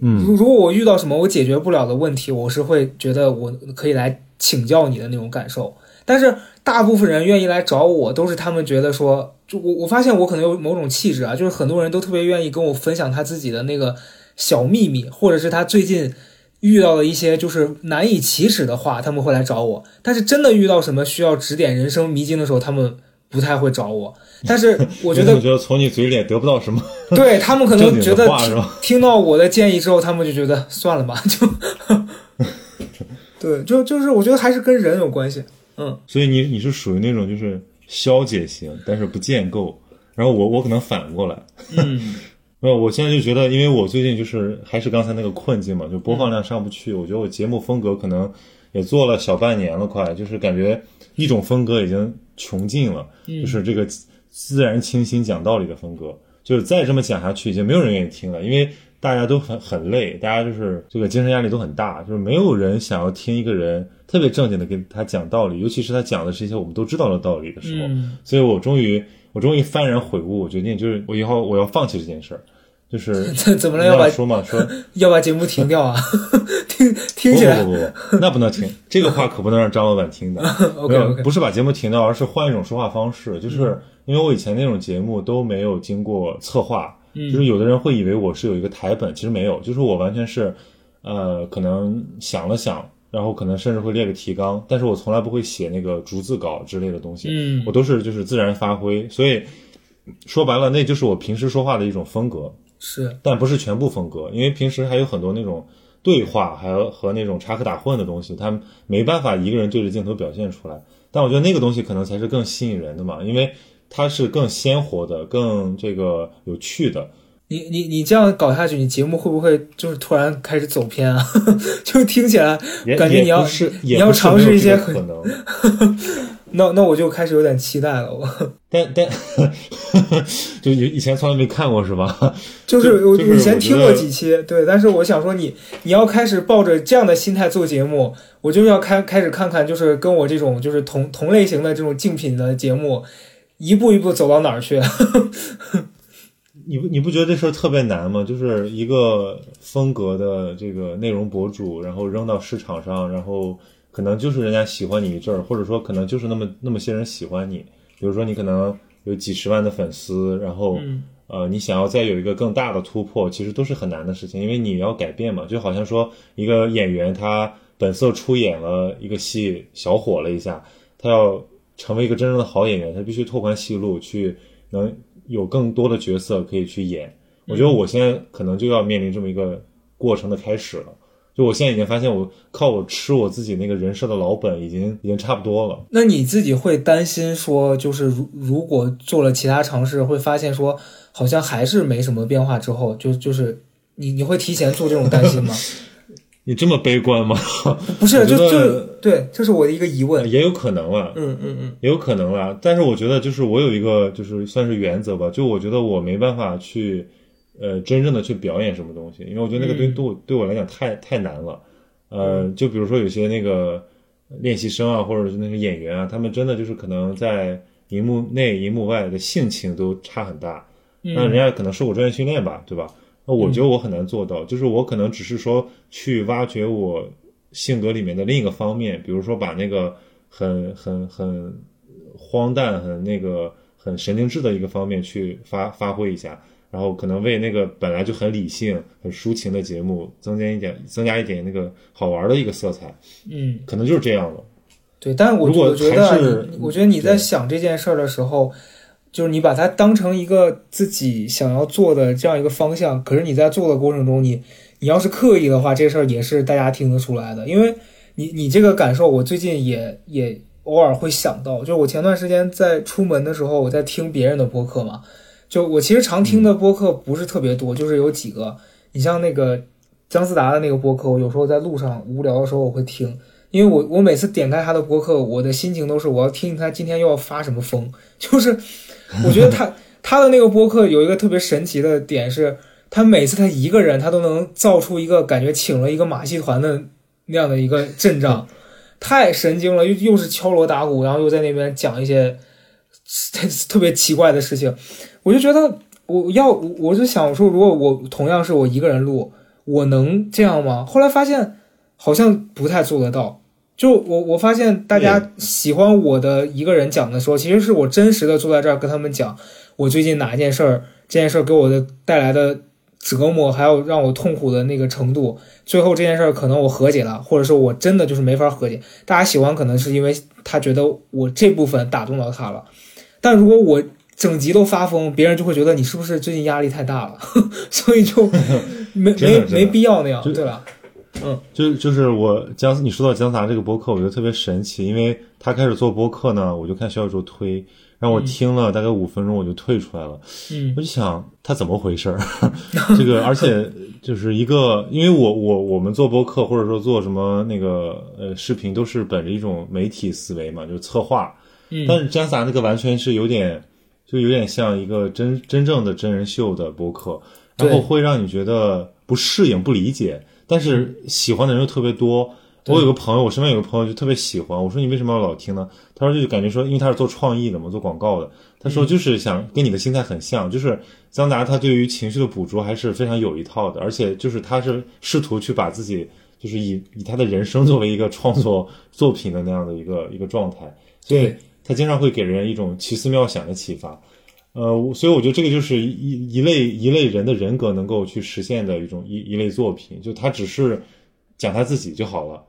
嗯如如果我遇到什么我解决不了的问题，我是会觉得我可以来请教你的那种感受。但是大部分人愿意来找我，都是他们觉得说，就我我发现我可能有某种气质啊，就是很多人都特别愿意跟我分享他自己的那个小秘密，或者是他最近遇到了一些就是难以启齿的话，他们会来找我。但是真的遇到什么需要指点人生迷津的时候，他们不太会找我。但是 我觉得因为他们觉得从你嘴里也得不到什么 对他们可能觉得？听到我的建议之后，他们就觉得算了吧，就 对，就就是我觉得还是跟人有关系。嗯，所以你你是属于那种就是消解型，但是不建构。然后我我可能反过来，嗯 呃，我现在就觉得，因为我最近就是还是刚才那个困境嘛，就播放量上不去。我觉得我节目风格可能也做了小半年了，快就是感觉一种风格已经穷尽了，就是这个自然清新讲道理的风格，就是再这么讲下去，已经没有人愿意听了，因为大家都很很累，大家就是这个精神压力都很大，就是没有人想要听一个人特别正经的跟他讲道理，尤其是他讲的是一些我们都知道的道理的时候。嗯所以我终于我终于幡然悔悟，我决定就是我以后我要放弃这件事儿，就是 怎怎么了？要把说嘛 说要把节目停掉啊？听听起来不不不不，那不能停，这个话可不能让张老板听的。OK 没有 OK，不是把节目停掉，而是换一种说话方式。就是因为我以前那种节目都没有经过策划，嗯就是有的人会以为我是有一个台本，其实没有，就是我完全是，呃，可能想了想，然后可能甚至会列个提纲，但是我从来不会写那个逐字稿之类的东西，嗯我都是就是自然发挥，所以说白了，那就是我平时说话的一种风格。是但不是全部风格，因为平时还有很多那种对话，还有和那种插科打诨的东西，他没办法一个人对着镜头表现出来。但我觉得那个东西可能才是更吸引人的嘛，因为它是更鲜活的、更这个有趣的。你你你这样搞下去，你节目会不会就是突然开始走偏啊？就听起来感觉你要是你要尝试一些这个可能，那那我就开始有点期待了。我但但 就以以前从来没看过是吧？就是我就是以前听过几期，对，但是我想说你你要开始抱着这样的心态做节目，我就要开开始看看，就是跟我这种就是同同类型的这种竞品的节目，一步一步走到哪儿去。你不你不觉得这事儿特别难吗？就是一个风格的这个内容博主，然后扔到市场上，然后可能就是人家喜欢你一阵儿，或者说可能就是那么那么些人喜欢你。比如说你可能有几十万的粉丝，然后、嗯呃你想要再有一个更大的突破，其实都是很难的事情，因为你要改变嘛。就好像说一个演员他本色出演了一个戏，小火了一下，他要成为一个真正的好演员，他必须拓宽戏路，去能有更多的角色可以去演。我觉得我现在可能就要面临这么一个过程的开始了。就我现在已经发现我，靠我吃我自己那个人设的老本，已经已经差不多了。那你自己会担心说，就是如如果做了其他尝试，会发现说好像还是没什么变化之后，就就是你你会提前做这种担心吗？你这么悲观吗？不是，就就对，这是我的一个疑问。也有可能了，嗯嗯嗯也有可能啦。但是我觉得，就是我有一个就是算是原则吧，就我觉得我没办法去，呃，真正的去表演什么东西，因为我觉得那个对嗯对我对我来讲太太难了。呃，就比如说有些那个练习生啊，或者是那个演员啊，他们真的就是可能在荧幕内、荧幕外的性情都差很大。那人嗯家可能受过专业训练吧，对吧？那我觉得我很难做到，就是我可能只是说去挖掘我性格里面的另一个方面，比如说把那个很很很荒诞、很那个很神经质的一个方面去发发挥一下，然后可能为那个本来就很理性、很抒情的节目增加一点增加一点那个好玩的一个色彩，嗯，可能就是这样了。对。但是我觉得啊还是，我觉得你在想这件事儿的时候，就是你把它当成一个自己想要做的这样一个方向，可是你在做的过程中，你你要是刻意的话，这事儿也是大家听得出来的，因为你你这个感受，我最近也也偶尔会想到，就是我前段时间在出门的时候，我在听别人的播客嘛，就我其实常听的播客不是特别多，就是有几个，你像那个姜思达的那个播客，我有时候在路上无聊的时候我会听。因为我我每次点开他的播客，我的心情都是我要听他今天又要发什么疯，就是我觉得他 他的那个播客有一个特别神奇的点是，他每次他一个人他都能造出一个感觉请了一个马戏团的那样的一个阵仗，太神经了，又又是敲锣打鼓，然后又在那边讲一些 特别奇怪的事情，我就觉得我要我就想说，如果我同样是我一个人录，我能这样吗？后来发现好像不太做得到。就我我发现大家喜欢我的一个人讲的时候，其实是我真实的坐在这儿跟他们讲我最近哪一件事儿，这件事儿给我的带来的折磨，还有让我痛苦的那个程度。最后这件事儿可能我和解了，或者说我真的就是没法和解。大家喜欢可能是因为他觉得我这部分打动到他了，但如果我整集都发疯，别人就会觉得你是不是最近压力太大了，所以就没没没必要那样，对吧？就就是我姜，你说到姜达这个播客，我觉得特别神奇，因为他开始做播客呢，我就看小宇宙推，然后我听了大概五分钟我就退出来了，嗯。我就想他怎么回事儿？这个而且就是一个，因为我我我们做播客或者说做什么那个呃视频，都是本着一种媒体思维嘛，就是策划，嗯。但是姜达那个完全是有点，就有点像一个真真正的真人秀的播客，然后会让你觉得不适应、不理解，但是喜欢的人又特别多。我有个朋友，我身边有个朋友就特别喜欢，我说你为什么要老听呢？他说就感觉说，因为他是做创意的嘛，做广告的。他说就是想跟你的心态很像，就是桑达他对于情绪的捕捉还是非常有一套的，而且就是他是试图去把自己就是以以他的人生作为一个创作 作品的那样的一个一个状态，所以对他经常会给人一种奇思妙想的启发。呃，所以我觉得这个就是一一类一类人的人格能够去实现的一种一一类作品，就他只是讲他自己就好了。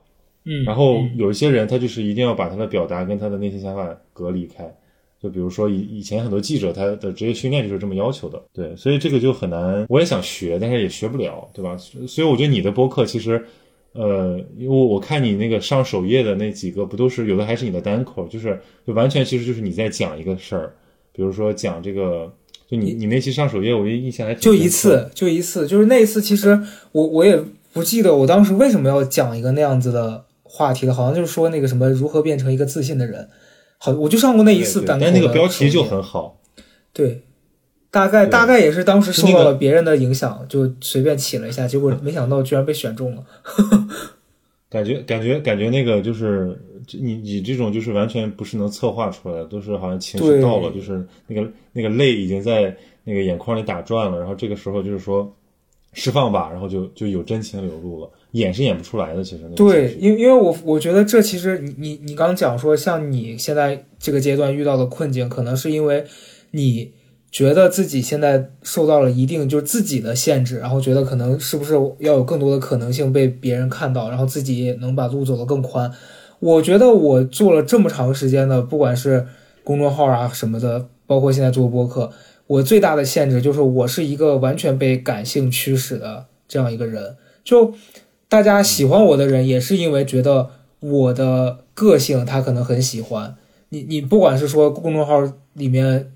嗯，然后有一些人，他就是一定要把他的表达跟他的内心想法隔离开。就比如说以以前很多记者，他的职业训练就是这么要求的。对，所以这个就很难。我也想学，但是也学不了，对吧？所以我觉得你的播客其实，呃，因为我看你那个上首页的那几个，不都是有的还是你的单口，就是就完全其实就是你在讲一个事儿，比如说讲这个，就你你那期上首页，我印象还挺就一次，就一次，就是那一次，其实我我也不记得我当时为什么要讲一个那样子的话题了，好像就是说那个什么如何变成一个自信的人，好，我就上过那一次但那个标题就很好。对，大概大概也是当时受到了别人的影响，就随便起了一下，结果没想到居然被选中了。感觉感觉感觉那个就是你你这种就是完全不是能策划出来的，都是好像情绪到了，就是那个那个泪已经在那个眼眶里打转了，然后这个时候就是说释放吧，然后就就有真情流露了，演是演不出来的，其实那个对，因为因为我我觉得这其实你你你刚讲说，像你现在这个阶段遇到的困境，可能是因为你觉得自己现在受到了一定就是自己的限制，然后觉得可能是不是要有更多的可能性被别人看到，然后自己能把路走得更宽。我觉得我做了这么长时间的，不管是公众号啊什么的，包括现在做播客，我最大的限制就是我是一个完全被感性驱使的这样一个人。就大家喜欢我的人，也是因为觉得我的个性他可能很喜欢你。你不管是说公众号里面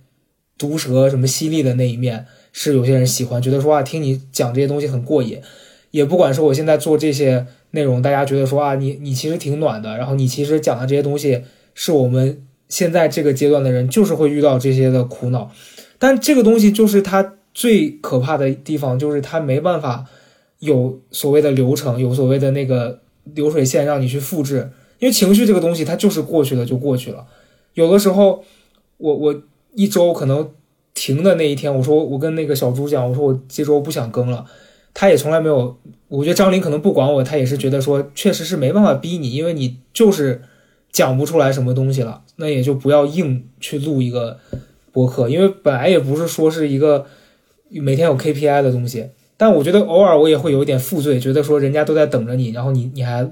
毒舌什么犀利的那一面，是有些人喜欢，觉得说啊听你讲这些东西很过瘾；也不管说我现在做这些内容，大家觉得说啊你你其实挺暖的，然后你其实讲的这些东西是我们现在这个阶段的人就是会遇到这些的苦恼。但这个东西就是它最可怕的地方，就是它没办法有所谓的流程，有所谓的那个流水线让你去复制，因为情绪这个东西它就是过去了就过去了。有的时候，我我一周可能停的那一天，我说我跟那个小猪讲，我说我这周不想更了，他也从来没有。我觉得张琳可能不管我，他也是觉得说，确实是没办法逼你，因为你就是讲不出来什么东西了，那也就不要硬去录一个博客，因为本来也不是说是一个每天有 KPI 的东西。但我觉得偶尔我也会有一点负罪，觉得说人家都在等着你，然后你你还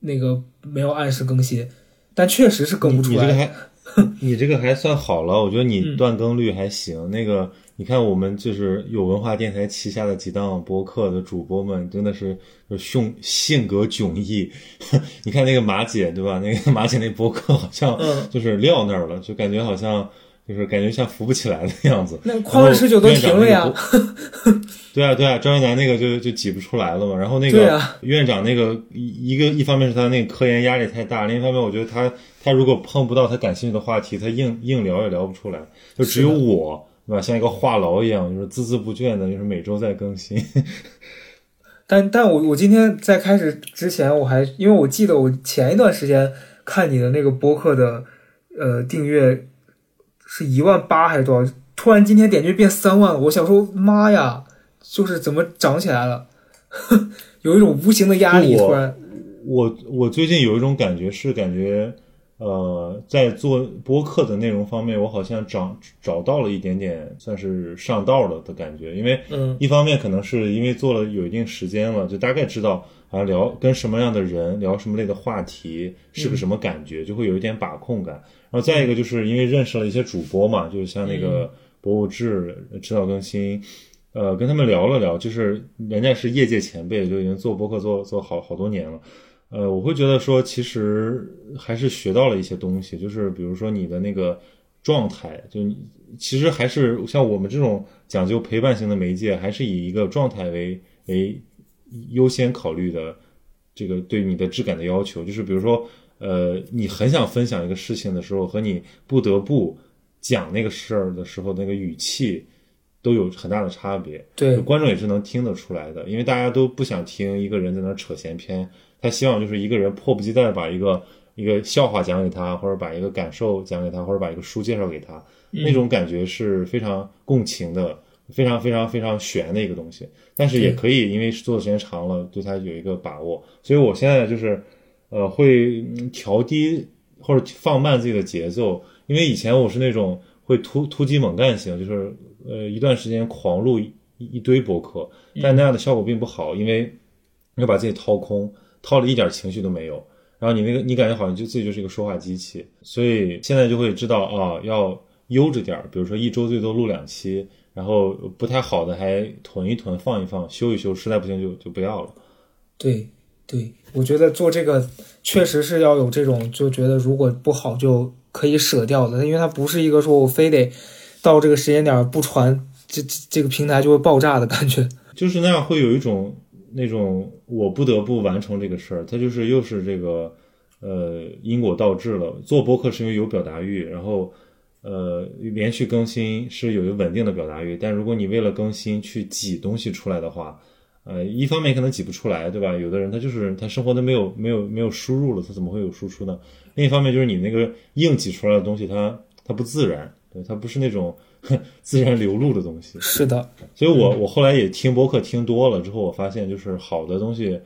那个没有按时更新，但确实是更不出来。你 你这个还算好了，我觉得你嗯断更率还行。那个，你看我们就是有文化电台旗下的几档播客的主播们，真的是就性性格迥异。你看那个马姐对吧？那个马姐那播客好像嗯就是撂那儿了，就感觉好像就是感觉像扶不起来的样子。那旷日持久都停了呀。对啊，对啊，张一楠那个就就挤不出来了嘛。然后那个院长那个一一个一方面是他那个科研压力太大，另一方面我觉得他他如果碰不到他感兴趣的话题，他硬硬聊也聊不出来。就只有我对吧，像一个话痨一样，就是孜孜不倦的，就是每周在更新。但但我我今天在开始之前，我还因为我记得我前一段时间看你的那个播客的呃订阅是一万八还是多少，突然今天点击变三万了，我想说妈呀，就是怎么涨起来了？有一种无形的压力，突然我我最近有一种感觉是感觉，呃，在做播客的内容方面，我好像找找到了一点点算是上道了的感觉。因为嗯一方面可能是因为做了有一定时间了，就大概知道啊聊跟什么样的人聊什么类的话题是个什么感觉，就会有一点把控感。然后再一个就是因为认识了一些主播嘛，就是像那个博物志、指导更新。呃，跟他们聊了聊，就是人家是业界前辈，就已经做播客做做好好多年了。呃，我会觉得说，其实还是学到了一些东西，就是比如说你的那个状态，就其实还是像我们这种讲究陪伴型的媒介，还是以一个状态为为优先考虑的。这个对你的质感的要求，就是比如说，呃，你很想分享一个事情的时候，和你不得不讲那个事儿的时候，那个语气都有很大的差别。对观众也是能听得出来的，因为大家都不想听一个人在那儿扯闲篇，他希望就是一个人迫不及待地把一个一个笑话讲给他，或者把一个感受讲给他，或者把一个书介绍给他，那种感觉是非常共情的，非常非常非常悬的一个东西。但是也可以，因为做的时间长了，对它有一个把握，所以我现在就是呃会嗯调低或者放慢自己的节奏，因为以前我是那种会突突击猛干型，就是呃一段时间狂录一一堆博客，但那样的效果并不好，因为你要把自己掏空，掏了一点情绪都没有，然后你那个你感觉好像就自己就是一个说话机器，所以现在就会知道啊要悠着点儿，比如说一周最多录两期，然后不太好的还囤一囤放一放，修一修，实在不行就就不要了。对对，我觉得做这个确实是要有这种，就觉得如果不好就可以舍掉的，因为它不是一个说我非得到这个时间点不传，这这这个平台就会爆炸的感觉。就是那样会有一种那种我不得不完成这个事儿，它就是又是这个呃因果倒置了。做博客是因为有表达欲，然后呃连续更新是有一个稳定的表达欲，但如果你为了更新去挤东西出来的话，呃一方面可能挤不出来，对吧？有的人他就是他生活都没有没有没有输入了，他怎么会有输出呢？另一方面就是你那个硬挤出来的东西，它它不自然，对，它不是那种 自然流露的东西。是的，所以我我后来也听播客听多了之后，我发现就是好的东西，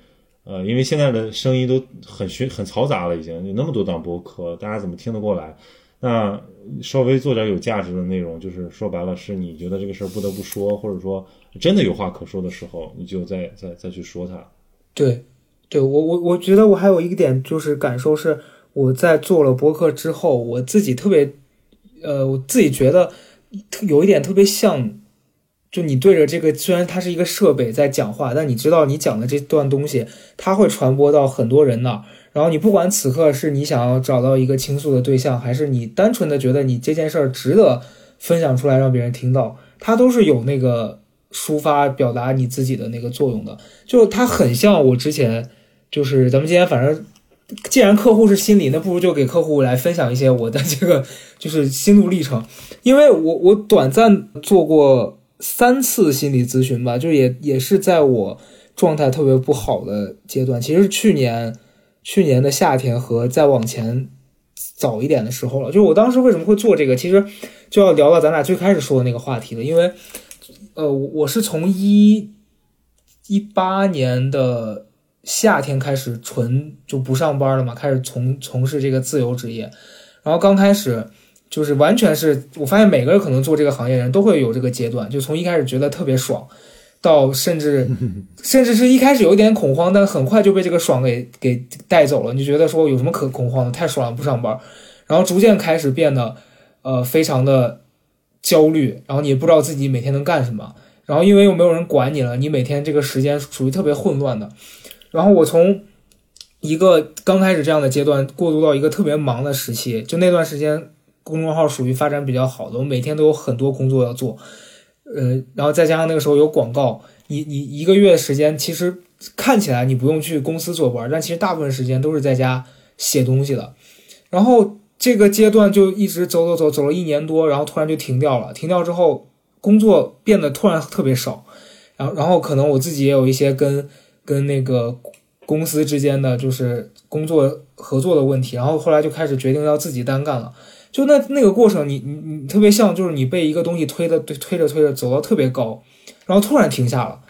呃，因为现在的声音都很虚很嘈杂了，已经有那么多档播客，大家怎么听得过来？那稍微做点有价值的内容，就是说白了，是你觉得这个事儿不得不说，或者说真的有话可说的时候，你就再再再去说它。对，对我我我觉得我还有一个点就是感受是，我在做了播客之后，我自己特别，呃，我自己觉得有一点特别像，就你对着这个，虽然它是一个设备在讲话，但你知道你讲的这段东西，它会传播到很多人那儿。然后你不管此刻是你想要找到一个倾诉的对象，还是你单纯的觉得你这件事儿值得分享出来让别人听到，它都是有那个抒发表达你自己的那个作用的。就它很像我之前，就是咱们今天反正，既然客户是心理，那不如就给客户来分享一些我的这个就是心路历程，因为我我短暂做过三次心理咨询吧，就也也是在我状态特别不好的阶段，其实去年去年的夏天和再往前早一点的时候了。就我当时为什么会做这个，其实就要聊到咱俩最开始说的那个话题了，因为呃，我是从一一八年的夏天开始纯就不上班了嘛，开始从从事这个自由职业，然后刚开始就是完全是我发现每个人可能做这个行业人都会有这个阶段，就从一开始觉得特别爽，到甚至 甚至是一开始有一点恐慌，但很快就被这个爽给给带走了，你就觉得说有什么可恐慌的，太爽了，不上班。然后逐渐开始变得呃非常的焦虑，然后你也不知道自己每天能干什么，然后因为又没有人管你了，你每天这个时间属于特别混乱的。然后我从一个刚开始这样的阶段过渡到一个特别忙的时期，就那段时间公众号属于发展比较好的，我每天都有很多工作要做，呃，然后再加上那个时候有广告，你你一个月时间其实看起来你不用去公司坐班，但其实大部分时间都是在家写东西的。然后这个阶段就一直走走走走了一年多，然后突然就停掉了。停掉之后，工作变得突然特别少，然后然后可能我自己也有一些跟跟那个公司之间的就是工作合作的问题，然后后来就开始决定要自己单干了。就那那个过程你，你你特别像就是你被一个东西推的推推着推着走到特别高，然后突然停下了，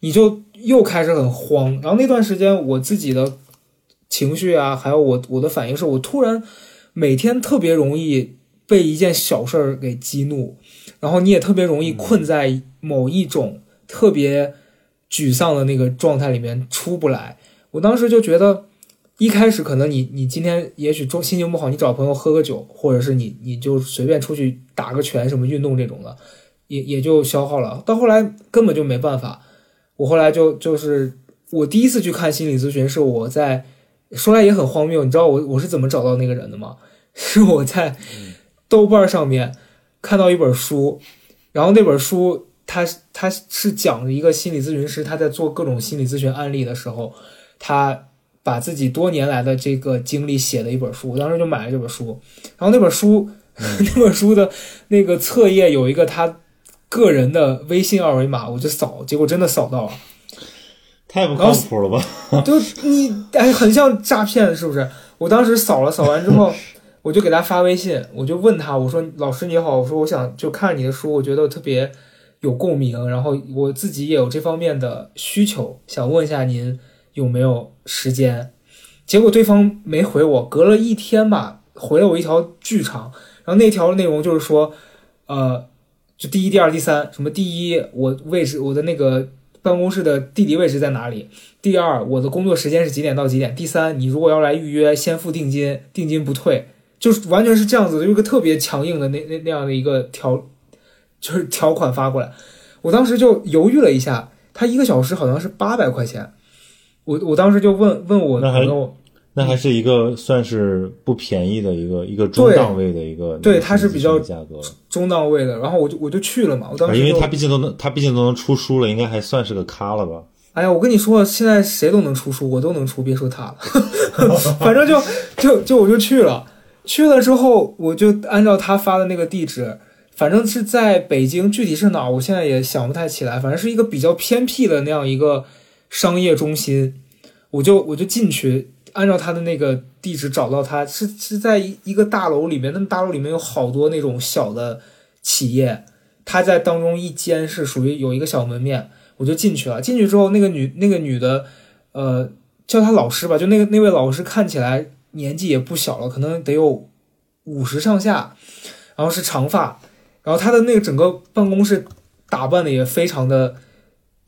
你就又开始很慌。然后那段时间我自己的情绪啊，还有我我的反应是我突然每天特别容易被一件小事儿给激怒，然后你也特别容易困在某一种特别沮丧的那个状态里面出不来。我当时就觉得，一开始可能你你今天也许中心情不好，你找朋友喝个酒，或者是你你就随便出去打个拳什么运动这种的，也也就消耗了。到后来根本就没办法，我后来就就是我第一次去看心理咨询是我在说来也很荒谬，你知道我我是怎么找到那个人的吗？是我在豆瓣上面看到一本书，然后那本书它它是讲一个心理咨询师他在做各种心理咨询案例的时候，他把自己多年来的这个经历写了一本书，我当时就买了这本书，然后那本书、那本书的那个册页有一个他个人的微信二维码，我就扫，结果真的扫到了。太不靠谱了吧？就你哎，很像诈骗，是不是？我当时扫了，扫完之后，我就给他发微信，我就问他，我说：“老师你好，我说我想就看你的书，我觉得特别有共鸣，然后我自己也有这方面的需求，想问一下您有没有时间？”结果对方没回我，隔了一天吧，回了我一条巨长，然后那条内容就是说，呃，就第一、第二、第三，什么第一，我位置我的那个办公室的地理位置在哪里？第二，我的工作时间是几点到几点？第三，你如果要来预约，先付定金，定金不退，就是完全是这样子的，有一个特别强硬的那那那样的一个条，就是条款发过来。我当时就犹豫了一下，他一个小时好像是八百块钱，我我当时就问问我那还朋友，那还是一个算是不便宜的一个一个中档位的一个对那个它是比较价格，中档位的，然后我就我就去了嘛，我当时因为他毕竟都能他毕竟都能出书了，应该还算是个咖了吧？哎呀，我跟你说，现在谁都能出书，我都能出，别说他了。反正就就就我就去了，去了之后我就按照他发的那个地址，反正是在北京，具体是哪儿，我现在也想不太起来。反正是一个比较偏僻的那样一个商业中心，我就我就进去，按照他的那个地址找到他，是是在一一个大楼里面，那大楼里面有好多那种小的企业，他在当中一间是属于有一个小门面。我就进去了。进去之后，那个女那个女的，呃，叫她老师吧，就那个那位老师看起来年纪也不小了，可能得有五十上下，然后是长发，然后她的那个整个办公室打扮的也非常的，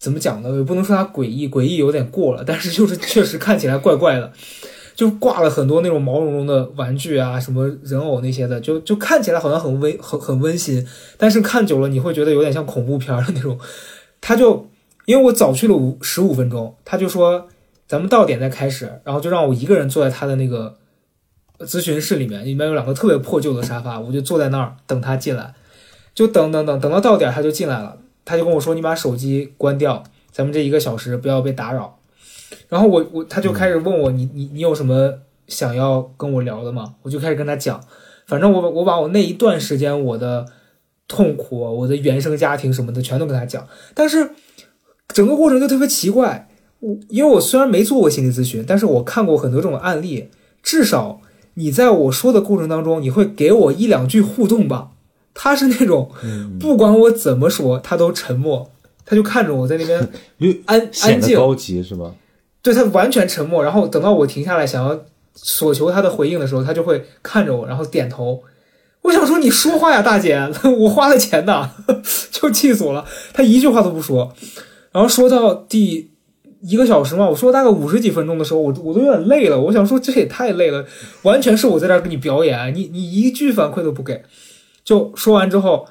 怎么讲呢？也不能说它诡异，诡异有点过了，但是就是确实看起来怪怪的，就挂了很多那种毛茸茸的玩具啊，什么人偶那些的，就就看起来好像很温很很温馨，但是看久了你会觉得有点像恐怖片的那种，他就。因为我早去了五十五分钟，他就说咱们到点再开始，然后就让我一个人坐在他的那个咨询室里面，里面有两个特别破旧的沙发，我就坐在那儿等他进来，就等等等等到到点他就进来了，他就跟我说你把手机关掉，咱们这一个小时不要被打扰。然后我我他就开始问我你你你有什么想要跟我聊的吗？我就开始跟他讲，反正我我把我那一段时间我的痛苦、我的原生家庭什么的全都跟他讲，但是。整个过程就特别奇怪，我因为我虽然没做过心理咨询，但是我看过很多这种案例，至少你在我说的过程当中，你会给我一两句互动吧。他是那种嗯，不管我怎么说，他都沉默，他就看着我在那边 安安静，高级是吧？对他完全沉默。然后等到我停下来想要索求他的回应的时候，他就会看着我，然后点头。我想说你说话呀，大姐，我花了钱的，就气死我了。他一句话都不说。然后说到第一个小时嘛，我说大概五十几分钟的时候，我我都有点累了。我想说这也太累了，完全是我在这儿给你表演，你你一句反馈都不给。就说完之后，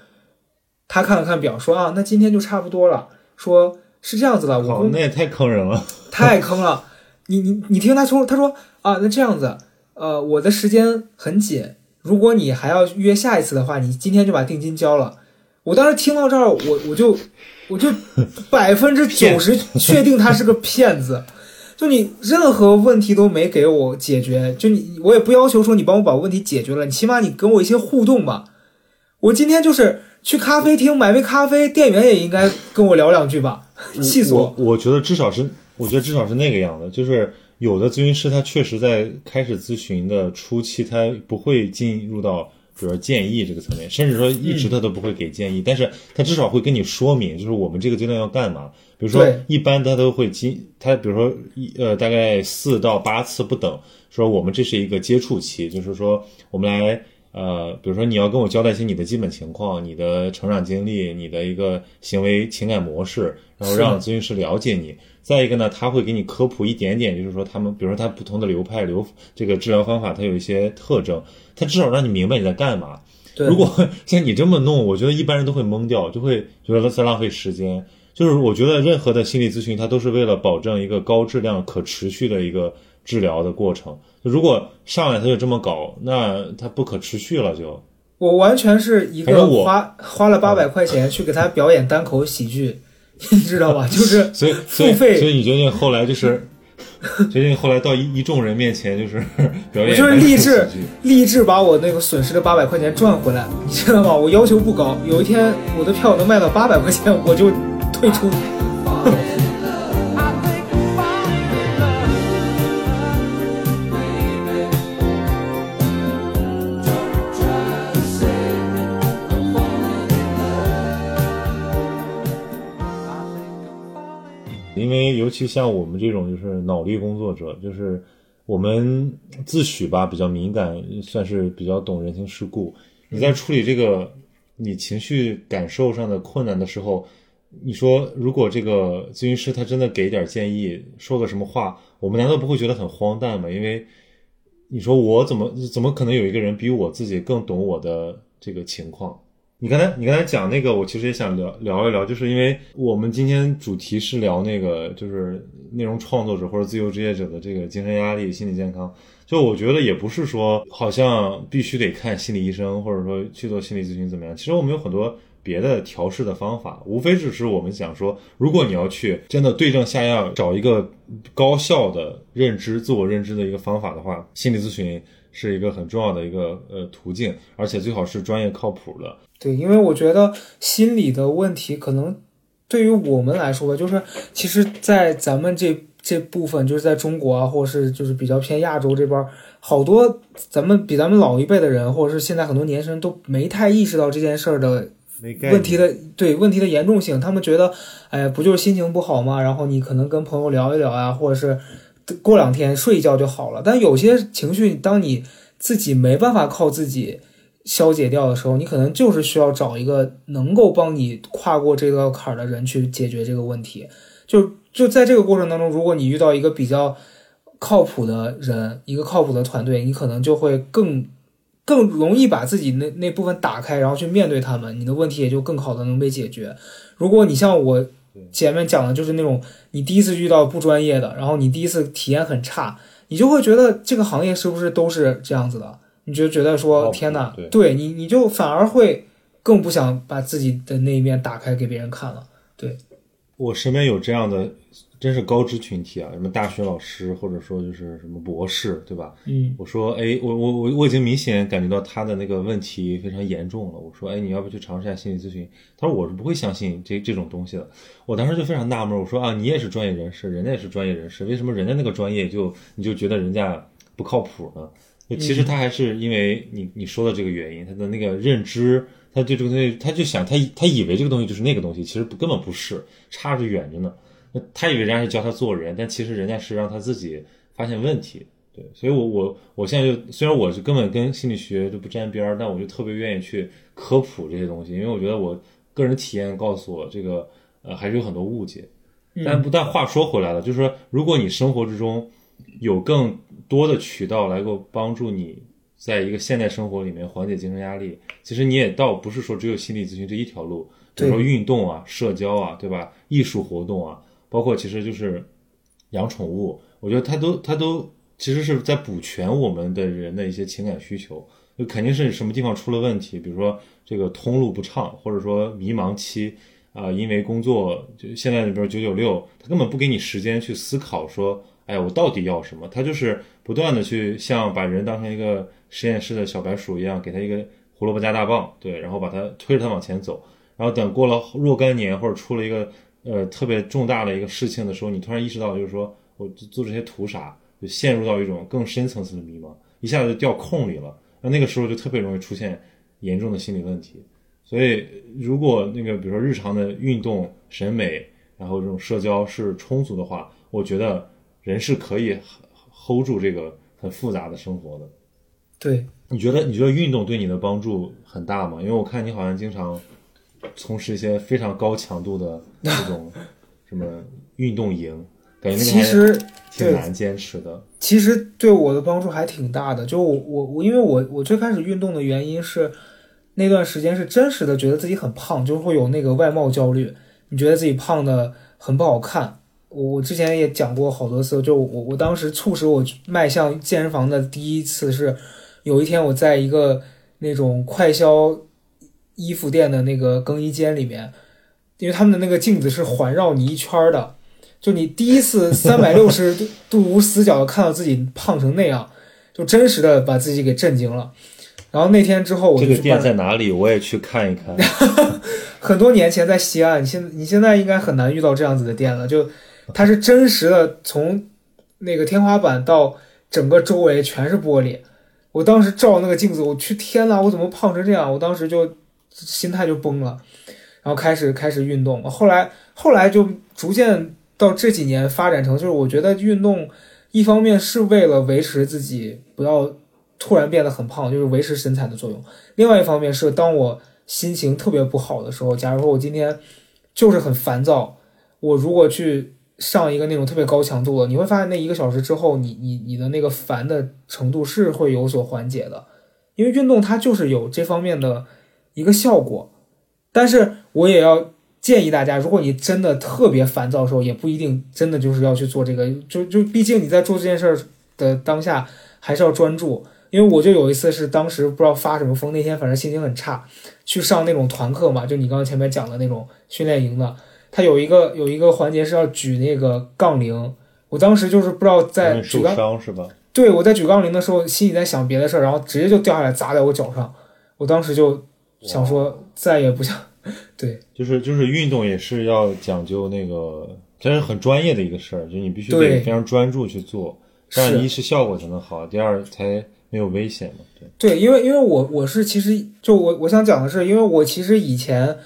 他看了看表，说啊，那今天就差不多了。说是这样子的，我那也太坑人了。太坑了。你你你听他说，他说啊，那这样子，呃，我的时间很紧，如果你还要约下一次的话，你今天就把定金交了。我当时听到这儿，我我就我就百分之九十确定他是个骗子。就你任何问题都没给我解决，就你我也不要求说你帮我把问题解决了，你起码你跟我一些互动吧。我今天就是去咖啡厅买杯咖啡，店员也应该跟我聊两句吧，气死我！我觉得至少是，我觉得至少是那个样子，就是有的咨询师他确实在开始咨询的初期，他不会进入到比如说建议这个层面，甚至说一直他都不会给建议，但是他至少会跟你说明，就是我们这个阶段要干嘛。比如说，一般他都会进，他比如说一呃大概四到八次不等，说我们这是一个接触期，就是说我们来呃，比如说你要跟我交代一些你的基本情况、你的成长经历、你的一个行为情感模式，然后让咨询师了解你。再一个呢，他会给你科普一点点，就是说他们，比如说他不同的流派流这个治疗方法，它有一些特征，他至少让你明白你在干嘛。对，如果像你这么弄，我觉得一般人都会懵掉，就会觉得在浪费时间。就是我觉得任何的心理咨询，它都是为了保证一个高质量、可持续的一个治疗的过程。如果上来他就这么搞，那他不可持续了就。我完全是一个花花了八百块钱去给他表演单口喜剧，你知道吧？就是 所以，所以，付费所以你决定后来就是，决定后来到一一众人面前就是 表演，我就是立志立志把我那个损失的八百块钱赚回来，你知道吗？我要求不高，有一天我的票能卖到八百块钱，我就退出。其像我们这种就是脑力工作者，就是我们自诩吧比较敏感，算是比较懂人情世故。你在处理这个你情绪感受上的困难的时候，你说如果这个咨询师他真的给点建议，说个什么话，我们难道不会觉得很荒诞吗？因为你说我怎么怎么可能有一个人比我自己更懂我的这个情况？你刚才你刚才讲那个，我其实也想聊聊一聊，就是因为我们今天主题是聊那个就是内容创作者或者自由职业者的这个精神压力、心理健康。就我觉得也不是说好像必须得看心理医生，或者说去做心理咨询怎么样。其实我们有很多别的调试的方法，无非只是我们想说，如果你要去真的对症下药，找一个高效的认知、自我认知的一个方法的话，心理咨询是一个很重要的一个呃途径，而且最好是专业靠谱的。对，因为我觉得心理的问题可能对于我们来说吧，就是其实，在咱们这这部分，就是在中国啊，或者是就是比较偏亚洲这边儿，好多咱们比咱们老一辈的人，或者是现在很多年轻人都没太意识到这件事儿的问题的对问题的严重性，他们觉得，哎，不就是心情不好吗？然后你可能跟朋友聊一聊啊，或者是过两天睡一觉就好了。但有些情绪，当你自己没办法靠自己消解掉的时候，你可能就是需要找一个能够帮你跨过这道坎儿的人去解决这个问题。就就在这个过程当中，如果你遇到一个比较靠谱的人，一个靠谱的团队，你可能就会更更容易把自己那那部分打开，然后去面对他们，你的问题也就更好的能被解决。如果你像我前面讲的，就是那种你第一次遇到不专业的，然后你第一次体验很差，你就会觉得这个行业是不是都是这样子的？你就觉得说天哪，对你你就反而会更不想把自己的那一面打开给别人看了。对我身边有这样的，真是高知群体啊，什么大学老师，或者说就是什么博士，对吧？嗯我说，哎，我我我我已经明显感觉到他的那个问题非常严重了。我说，哎，你要不去尝试一下心理咨询？他说我是不会相信这这种东西的。我当时就非常纳闷，我说啊，你也是专业人士，人家也是专业人士，为什么人家那个专业就你就觉得人家不靠谱呢？就其实他还是因为你你说的这个原因，他的那个认知，他对这个东西，他就想他他以为这个东西就是那个东西，其实不根本不是，差着远着呢。那他以为人家是教他做人，但其实人家是让他自己发现问题。对，所以我我我现在就虽然我是根本跟心理学就不沾边儿，但我就特别愿意去科普这些东西，因为我觉得我个人体验告诉我这个呃还是有很多误解。但不但话说回来了，就是说，如果你生活之中有更多的渠道来够帮助你在一个现代生活里面缓解精神压力，其实你也倒不是说只有心理咨询这一条路，比如说运动啊、社交啊，对吧？艺术活动啊，包括其实就是养宠物，我觉得它都它都其实是在补全我们的人的一些情感需求。就肯定是什么地方出了问题，比如说这个通路不畅，或者说迷茫期啊、因为工作就现在比如九九六，他根本不给你时间去思考说，哎呀，我到底要什么？他就是不断的去像把人当成一个实验室的小白鼠一样，给他一个胡萝卜加大棒，对，然后把他推着他往前走，然后等过了若干年或者出了一个呃特别重大的一个事情的时候，你突然意识到，就是说我做这些图啥，就陷入到一种更深层次的迷茫，一下子就掉空里了。那那个时候就特别容易出现严重的心理问题。所以，如果那个比如说日常的运动、审美，然后这种社交是充足的话，我觉得人是可以 hold 住这个很复杂的生活的。对，你觉得你觉得运动对你的帮助很大吗？因为我看你好像经常从事一些非常高强度的 这种什么运动营，感觉那个其实挺难坚持的。其实对我的帮助还挺大的。就我我我，因为我我最开始运动的原因是那段时间是真实的觉得自己很胖，就会有那个外貌焦虑，你觉得自己胖的很不好看。我我之前也讲过好多次，就我我当时促使我迈向健身房的第一次是，有一天我在一个那种快销衣服店的那个更衣间里面，因为他们的那个镜子是环绕你一圈儿的，就你第一次 三百六十度无死角的看到自己胖成那样，就真实的把自己给震惊了。然后那天之后我这个店在哪里？我也去看一看。很多年前在西安，你现你现在应该很难遇到这样子的店了。就它是真实的，从那个天花板到整个周围全是玻璃。我当时照那个镜子，我去天呐，我怎么胖成这样？我当时就心态就崩了，然后开始开始运动。后来后来就逐渐到这几年发展成，就是我觉得运动一方面是为了维持自己不要突然变得很胖，就是维持身材的作用；另外一方面是当我心情特别不好的时候，假如说我今天就是很烦躁，我如果去上一个那种特别高强度的，你会发现那一个小时之后，你你你的那个烦的程度是会有所缓解的，因为运动它就是有这方面的一个效果。但是我也要建议大家，如果你真的特别烦躁的时候，也不一定真的就是要去做这个，就就毕竟你在做这件事儿的当下还是要专注。因为我就有一次是当时不知道发什么疯，那天反正心情很差，去上那种团课嘛，就你刚刚前面讲的那种训练营的，他有一个有一个环节是要举那个杠铃，我当时就是不知道在受举杠，伤是吧？对我在举杠铃的时候，心里在想别的事儿，然后直接就掉下来砸在我脚上，我当时就想说再也不想，对 就是就是运动也是要讲究那个，真是很专业的一个事儿，就你必须得非常专注去做，这样一是效果才能好，第二才没有危险嘛。对，对，因为因为我我是其实就我我想讲的是，因为我其实以前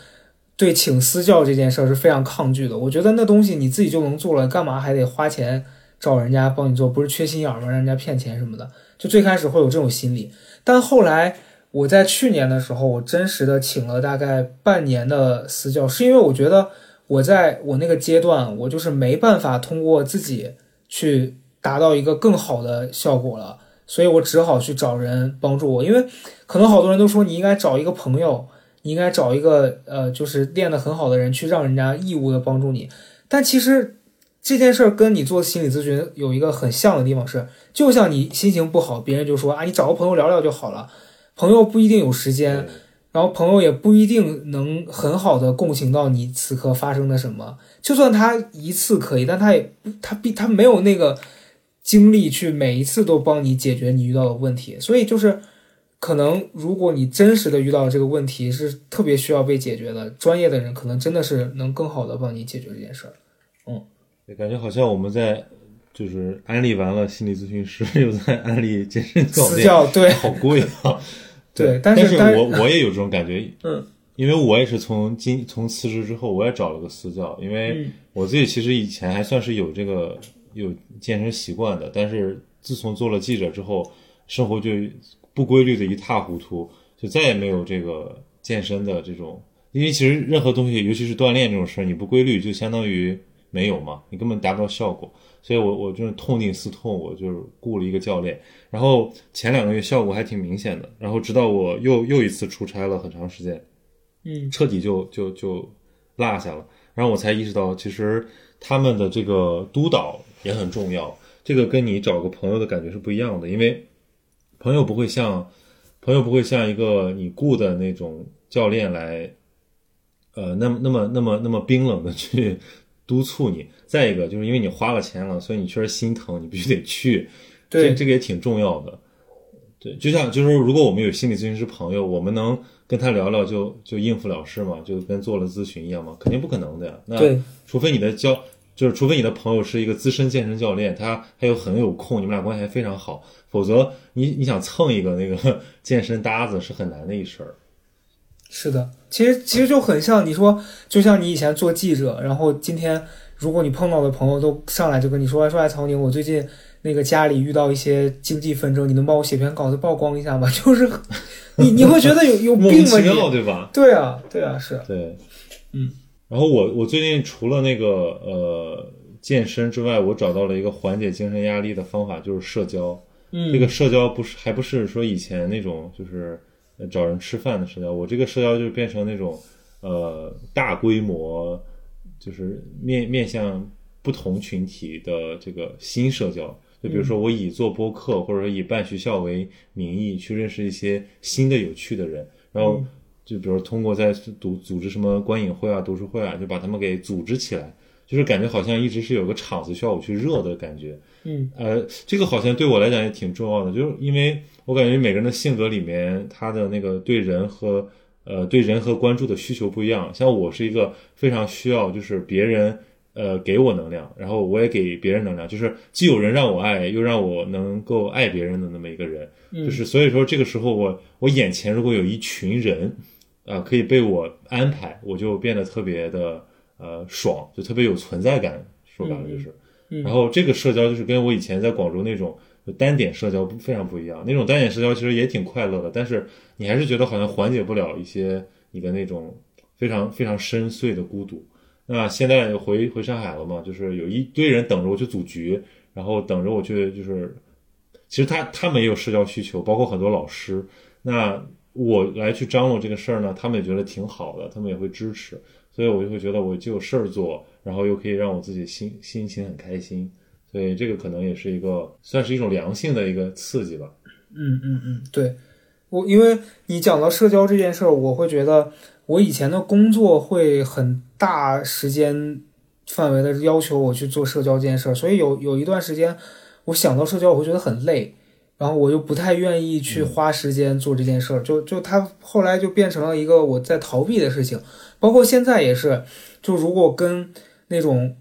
对请私教这件事儿是非常抗拒的，我觉得那东西你自己就能做了，干嘛还得花钱找人家帮你做？不是缺心眼儿吗？让人家骗钱什么的，就最开始会有这种心理，但后来我在去年的时候，我真实的请了大概半年的私教，是因为我觉得我在我那个阶段，我就是没办法通过自己去达到一个更好的效果了。所以我只好去找人帮助我，因为可能好多人都说你应该找一个朋友，你应该找一个呃，就是练得很好的人去让人家义务的帮助你。但其实这件事儿跟你做心理咨询有一个很像的地方是，就像你心情不好，别人就说啊，你找个朋友聊聊就好了。朋友不一定有时间，然后朋友也不一定能很好的共情到你此刻发生的什么。就算他一次可以，但他也不他必他没有那个精力去每一次都帮你解决你遇到的问题。所以就是，可能如果你真实的遇到这个问题是特别需要被解决的，专业的人可能真的是能更好的帮你解决这件事儿。嗯感觉好像我们在就是安利完了心理咨询师，又在安利健身教私，教对好贵啊。对，但但是我我也有这种感觉，嗯，因为我也是从今从辞职之后，我也找了个私教，因为嗯我自己其实以前还算是有这个有健身习惯的，但是自从做了记者之后，生活就不规律的一塌糊涂，就再也没有这个健身的这种，因为其实任何东西，尤其是锻炼这种事儿，你不规律，就相当于没有嘛，你根本达不到效果。所以我我就是痛定思痛，我就是雇了一个教练。然后前两个月效果还挺明显的，然后直到我又又一次出差了很长时间，嗯彻底就就就落下了。然后我才意识到，其实他们的这个督导也很重要。这个跟你找个朋友的感觉是不一样的，因为朋友不会像朋友不会像一个你雇的那种教练来，呃，那么那么那么那么冰冷的去督促你。再一个就是因为你花了钱了，所以你确实心疼，你必须得去。对这这个也挺重要的。对，就像就是说如果我们有心理咨询师朋友，我们能跟他聊聊就就应付了事嘛？就跟做了咨询一样嘛？肯定不可能的呀。那对除非你的教，就是除非你的朋友是一个资深健身教练，他还有很有空，你们俩关系还非常好，否则你你想蹭一个那个 健身搭子是很难的一事儿。是的，其实其实就很像你说，就像你以前做记者，然后今天如果你碰到的朋友都上来就跟你说，说哎，曹宁，我最近那个家里遇到一些经济纷争，你能帮我写篇稿子曝光一下吗？就是你你会觉得有有病吗你？对吧？对啊，对啊，是，对，嗯。然后我我最近除了那个呃健身之外，我找到了一个缓解精神压力的方法，就是社交。嗯，这个社交不是还不是说以前那种就是呃找人吃饭的社交，我这个社交就变成那种呃大规模，就是面面向不同群体的这个新社交。就比如说我以做播客或者说以办学校为名义去认识一些新的有趣的人，然后就比如通过在组组织什么观影会啊、读书会啊，就把他们给组织起来，就是感觉好像一直是有个场子需要我去热的感觉。嗯呃，这个好像对我来讲也挺重要的，就是因为我感觉每个人的性格里面，他的那个对人和呃对人和关注的需求不一样。像我是一个非常需要就是别人呃给我能量，然后我也给别人能量，就是既有人让我爱，又让我能够爱别人的那么一个人。嗯就是所以说这个时候我我眼前如果有一群人，啊、可以被我安排，我就变得特别的呃爽，就特别有存在感。说白了就是。然后这个社交就是跟我以前在广州那种单点社交非常不一样。那种单点社交其实也挺快乐的，但是你还是觉得好像缓解不了一些你的那种非常非常深邃的孤独。那现在回回上海了嘛，就是有一堆人等着我去组局，然后等着我去，就是其实他他们也有社交需求，包括很多老师。那我来去张罗这个事儿呢，他们也觉得挺好的，他们也会支持，所以我就会觉得我就有事儿做，然后又可以让我自己心心情很开心，所以这个可能也是一个算是一种良性的一个刺激吧。嗯嗯嗯，对。我，因为你讲到社交这件事儿，我会觉得我以前的工作会很大时间范围的要求我去做社交这件事儿，所以有有一段时间，我想到社交，我会觉得很累，然后我又不太愿意去花时间做这件事儿，就就它后来就变成了一个我在逃避的事情，包括现在也是，就如果跟那种。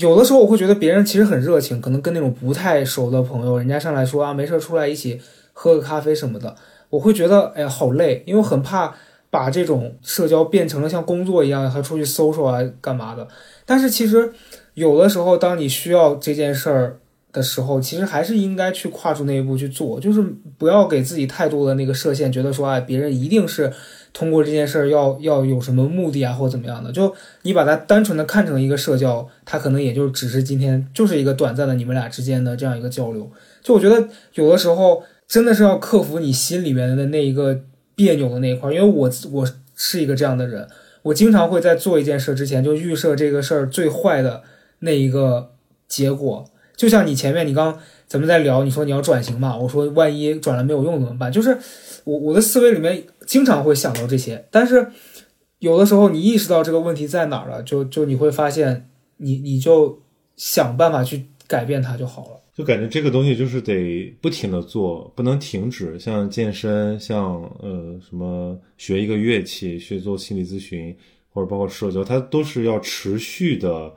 有的时候我会觉得别人其实很热情，可能跟那种不太熟的朋友，人家上来说啊没事出来一起喝个咖啡什么的，我会觉得哎呀好累，因为很怕把这种社交变成了像工作一样，还出去搜索啊干嘛的。但是其实有的时候，当你需要这件事儿的时候，其实还是应该去跨出那一步去做，就是不要给自己太多的那个设限，觉得说哎别人一定是通过这件事儿要要有什么目的啊或怎么样的，就你把它单纯的看成一个社交，它可能也就只是今天就是一个短暂的你们俩之间的这样一个交流。就我觉得有的时候真的是要克服你心里面的那一个别扭的那一块，因为我我是一个这样的人，我经常会在做一件事之前就预设这个事儿最坏的那一个结果。就像你前面你刚咱们在聊，你说你要转型嘛，我说万一转了没有用怎么办？就是我我的思维里面经常会想到这些，但是有的时候你意识到这个问题在哪儿了，就就你会发现你你就想办法去改变它就好了。就感觉这个东西就是得不停的做，不能停止。像健身，像呃什么学一个乐器，学做心理咨询，或者包括社交，它都是要持续的，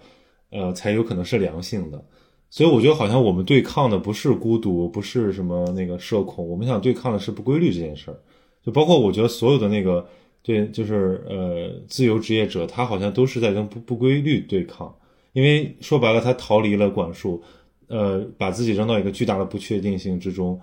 呃，才有可能是良性的。所以我觉得好像我们对抗的不是孤独，不是什么那个社恐，我们想对抗的是不规律这件事儿。就包括我觉得所有的那个对，就是呃自由职业者，他好像都是在跟不不规律对抗，因为说白了，他逃离了管束。呃，把自己扔到一个巨大的不确定性之中，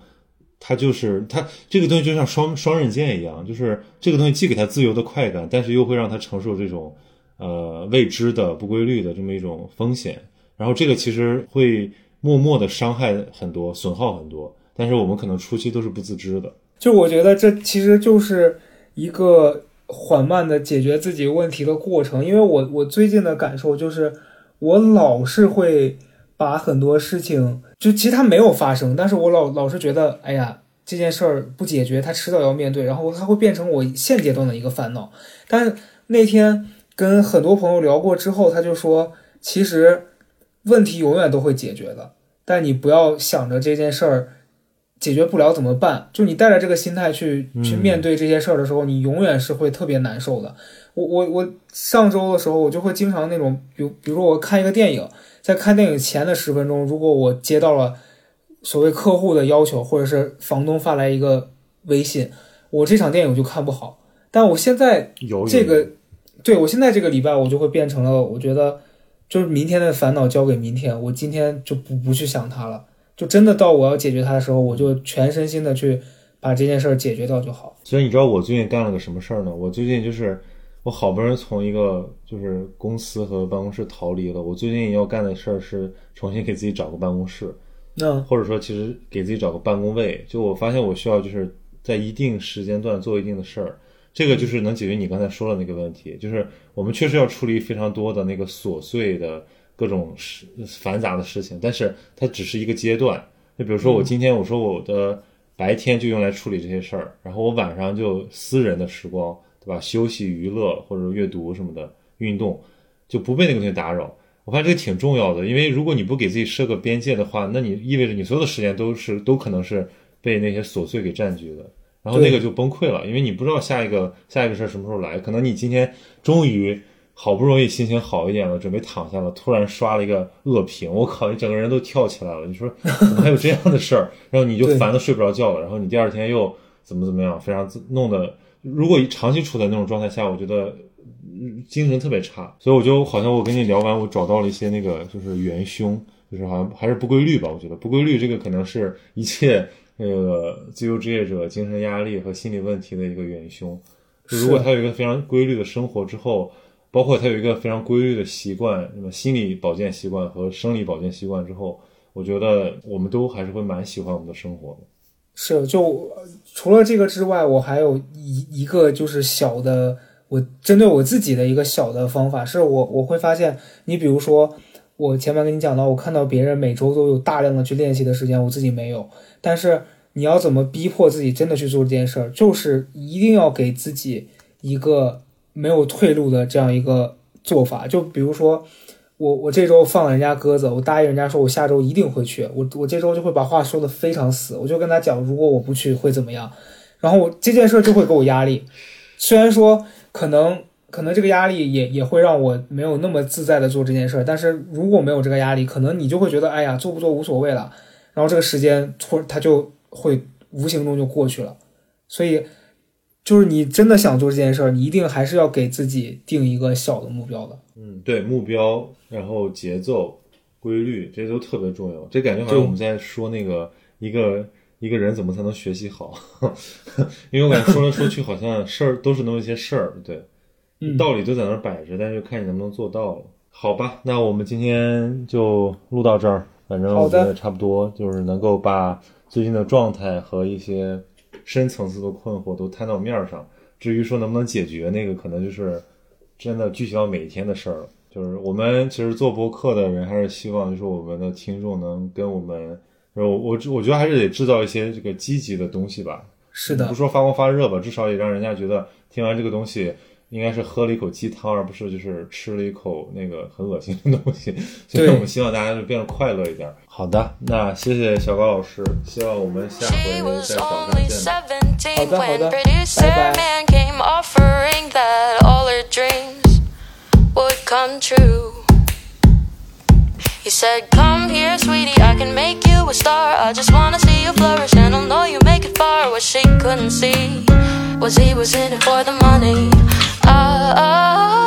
他就是他这个东西就像双双刃剑一样，就是这个东西既给他自由的快感，但是又会让他承受这种呃未知的、不规律的这么一种风险。然后这个其实会默默的伤害很多，损耗很多，但是我们可能初期都是不自知的。就我觉得这其实就是一个缓慢的解决自己问题的过程，因为我我最近的感受就是，我老是会把很多事情，就其实它没有发生，但是我老老是觉得，哎呀，这件事儿不解决，它迟早要面对，然后它会变成我现阶段的一个烦恼。但是那天跟很多朋友聊过之后，他就说，其实问题永远都会解决的，但你不要想着这件事儿。解决不了怎么办？就你带着这个心态去去面对这些事儿的时候，你永远是会特别难受的。我我我上周的时候，我就会经常那种，比如比如说我看一个电影，在看电影前的十分钟，如果我接到了所谓客户的要求，或者是房东发来一个微信，我这场电影就看不好。但我现在有这个，对我现在这个礼拜，我就会变成了，我觉得就是明天的烦恼交给明天，我今天就不不去想它了。就真的到我要解决它的时候，我就全身心的去把这件事儿解决掉就好。所以你知道我最近干了个什么事儿呢？我最近就是我好不容易从一个就是公司和办公室逃离了，我最近要干的事儿是重新给自己找个办公室，那或者说其实给自己找个办公位。就我发现我需要就是在一定时间段做一定的事儿，这个就是能解决你刚才说的那个问题，就是我们确实要处理非常多的那个琐碎的。各种事繁杂的事情，但是它只是一个阶段。就比如说，我今天我说我的白天就用来处理这些事儿，然后我晚上就私人的时光，对吧？休息、娱乐或者阅读什么的，运动就不被那个东西打扰。我发现这个挺重要的，因为如果你不给自己设个边界的话，那你意味着你所有的时间都是都可能是被那些琐碎给占据的，然后那个就崩溃了，因为你不知道下一个下一个事儿什么时候来，可能你今天终于。好不容易心情好一点了，准备躺下了，突然刷了一个恶评，我靠，你整个人都跳起来了。你说怎么还有这样的事儿？然后你就烦的睡不着觉了，然后你第二天又怎么怎么样，非常弄得，如果长期处在那种状态下，我觉得精神特别差。所以我就好像我跟你聊完，我找到了一些那个就是元凶，就是好像还是不规律吧。我觉得不规律这个可能是一切那个自由职业者精神压力和心理问题的一个元凶。如果他有一个非常规律的生活之后。包括他有一个非常规律的习惯，什么心理保健习惯和生理保健习惯之后，我觉得我们都还是会蛮喜欢我们的生活的。是，就除了这个之外，我还有一一个就是小的，我针对我自己的一个小的方法，是我我会发现，你比如说我前面跟你讲到，我看到别人每周都有大量的去练习的时间，我自己没有，但是你要怎么逼迫自己真的去做这件事儿，就是一定要给自己一个。没有退路的这样一个做法，就比如说我我这周放了人家鸽子，我答应人家说我下周一定会去，我我这周就会把话说的非常死，我就跟他讲，如果我不去会怎么样，然后我这件事就会给我压力，虽然说可能可能这个压力也也会让我没有那么自在的做这件事儿，但是如果没有这个压力，可能你就会觉得哎呀做不做无所谓了，然后这个时间突它就会无形中就过去了，所以。就是你真的想做这件事儿，你一定还是要给自己定一个小的目标的。嗯，对，目标，然后节奏、规律，这些都特别重要。这感觉好像我们在说那个一个一个人怎么才能学习好，因为我感觉说来说去好像事儿都是那么一些事儿，对，道理都在那儿摆着，但是看你能不能做到了。好吧，那我们今天就录到这儿，反正我觉得差不多，就是能够把最近的状态和一些。深层次的困惑都摊到面上，至于说能不能解决，那个可能就是真的具体到每一天的事儿了。就是我们其实做播客的人，还是希望就是我们的听众能跟我们，我我我觉得还是得制造一些这个积极的东西吧。是的，不说发光发热吧，至少也让人家觉得听完这个东西。应该是喝了一口鸡汤，而不是就是吃了一口那个很恶心的东西。所以我们希望大家就变得快乐一点。好的，那谢谢小高老师，希望我们下回再早上见。好的，好的，拜拜。He said, Come here, sweetie, I can make you a star. I just wanna see you flourish, and I'll know you make it far. What she couldn't see Was he was in it for the money? Oh, oh.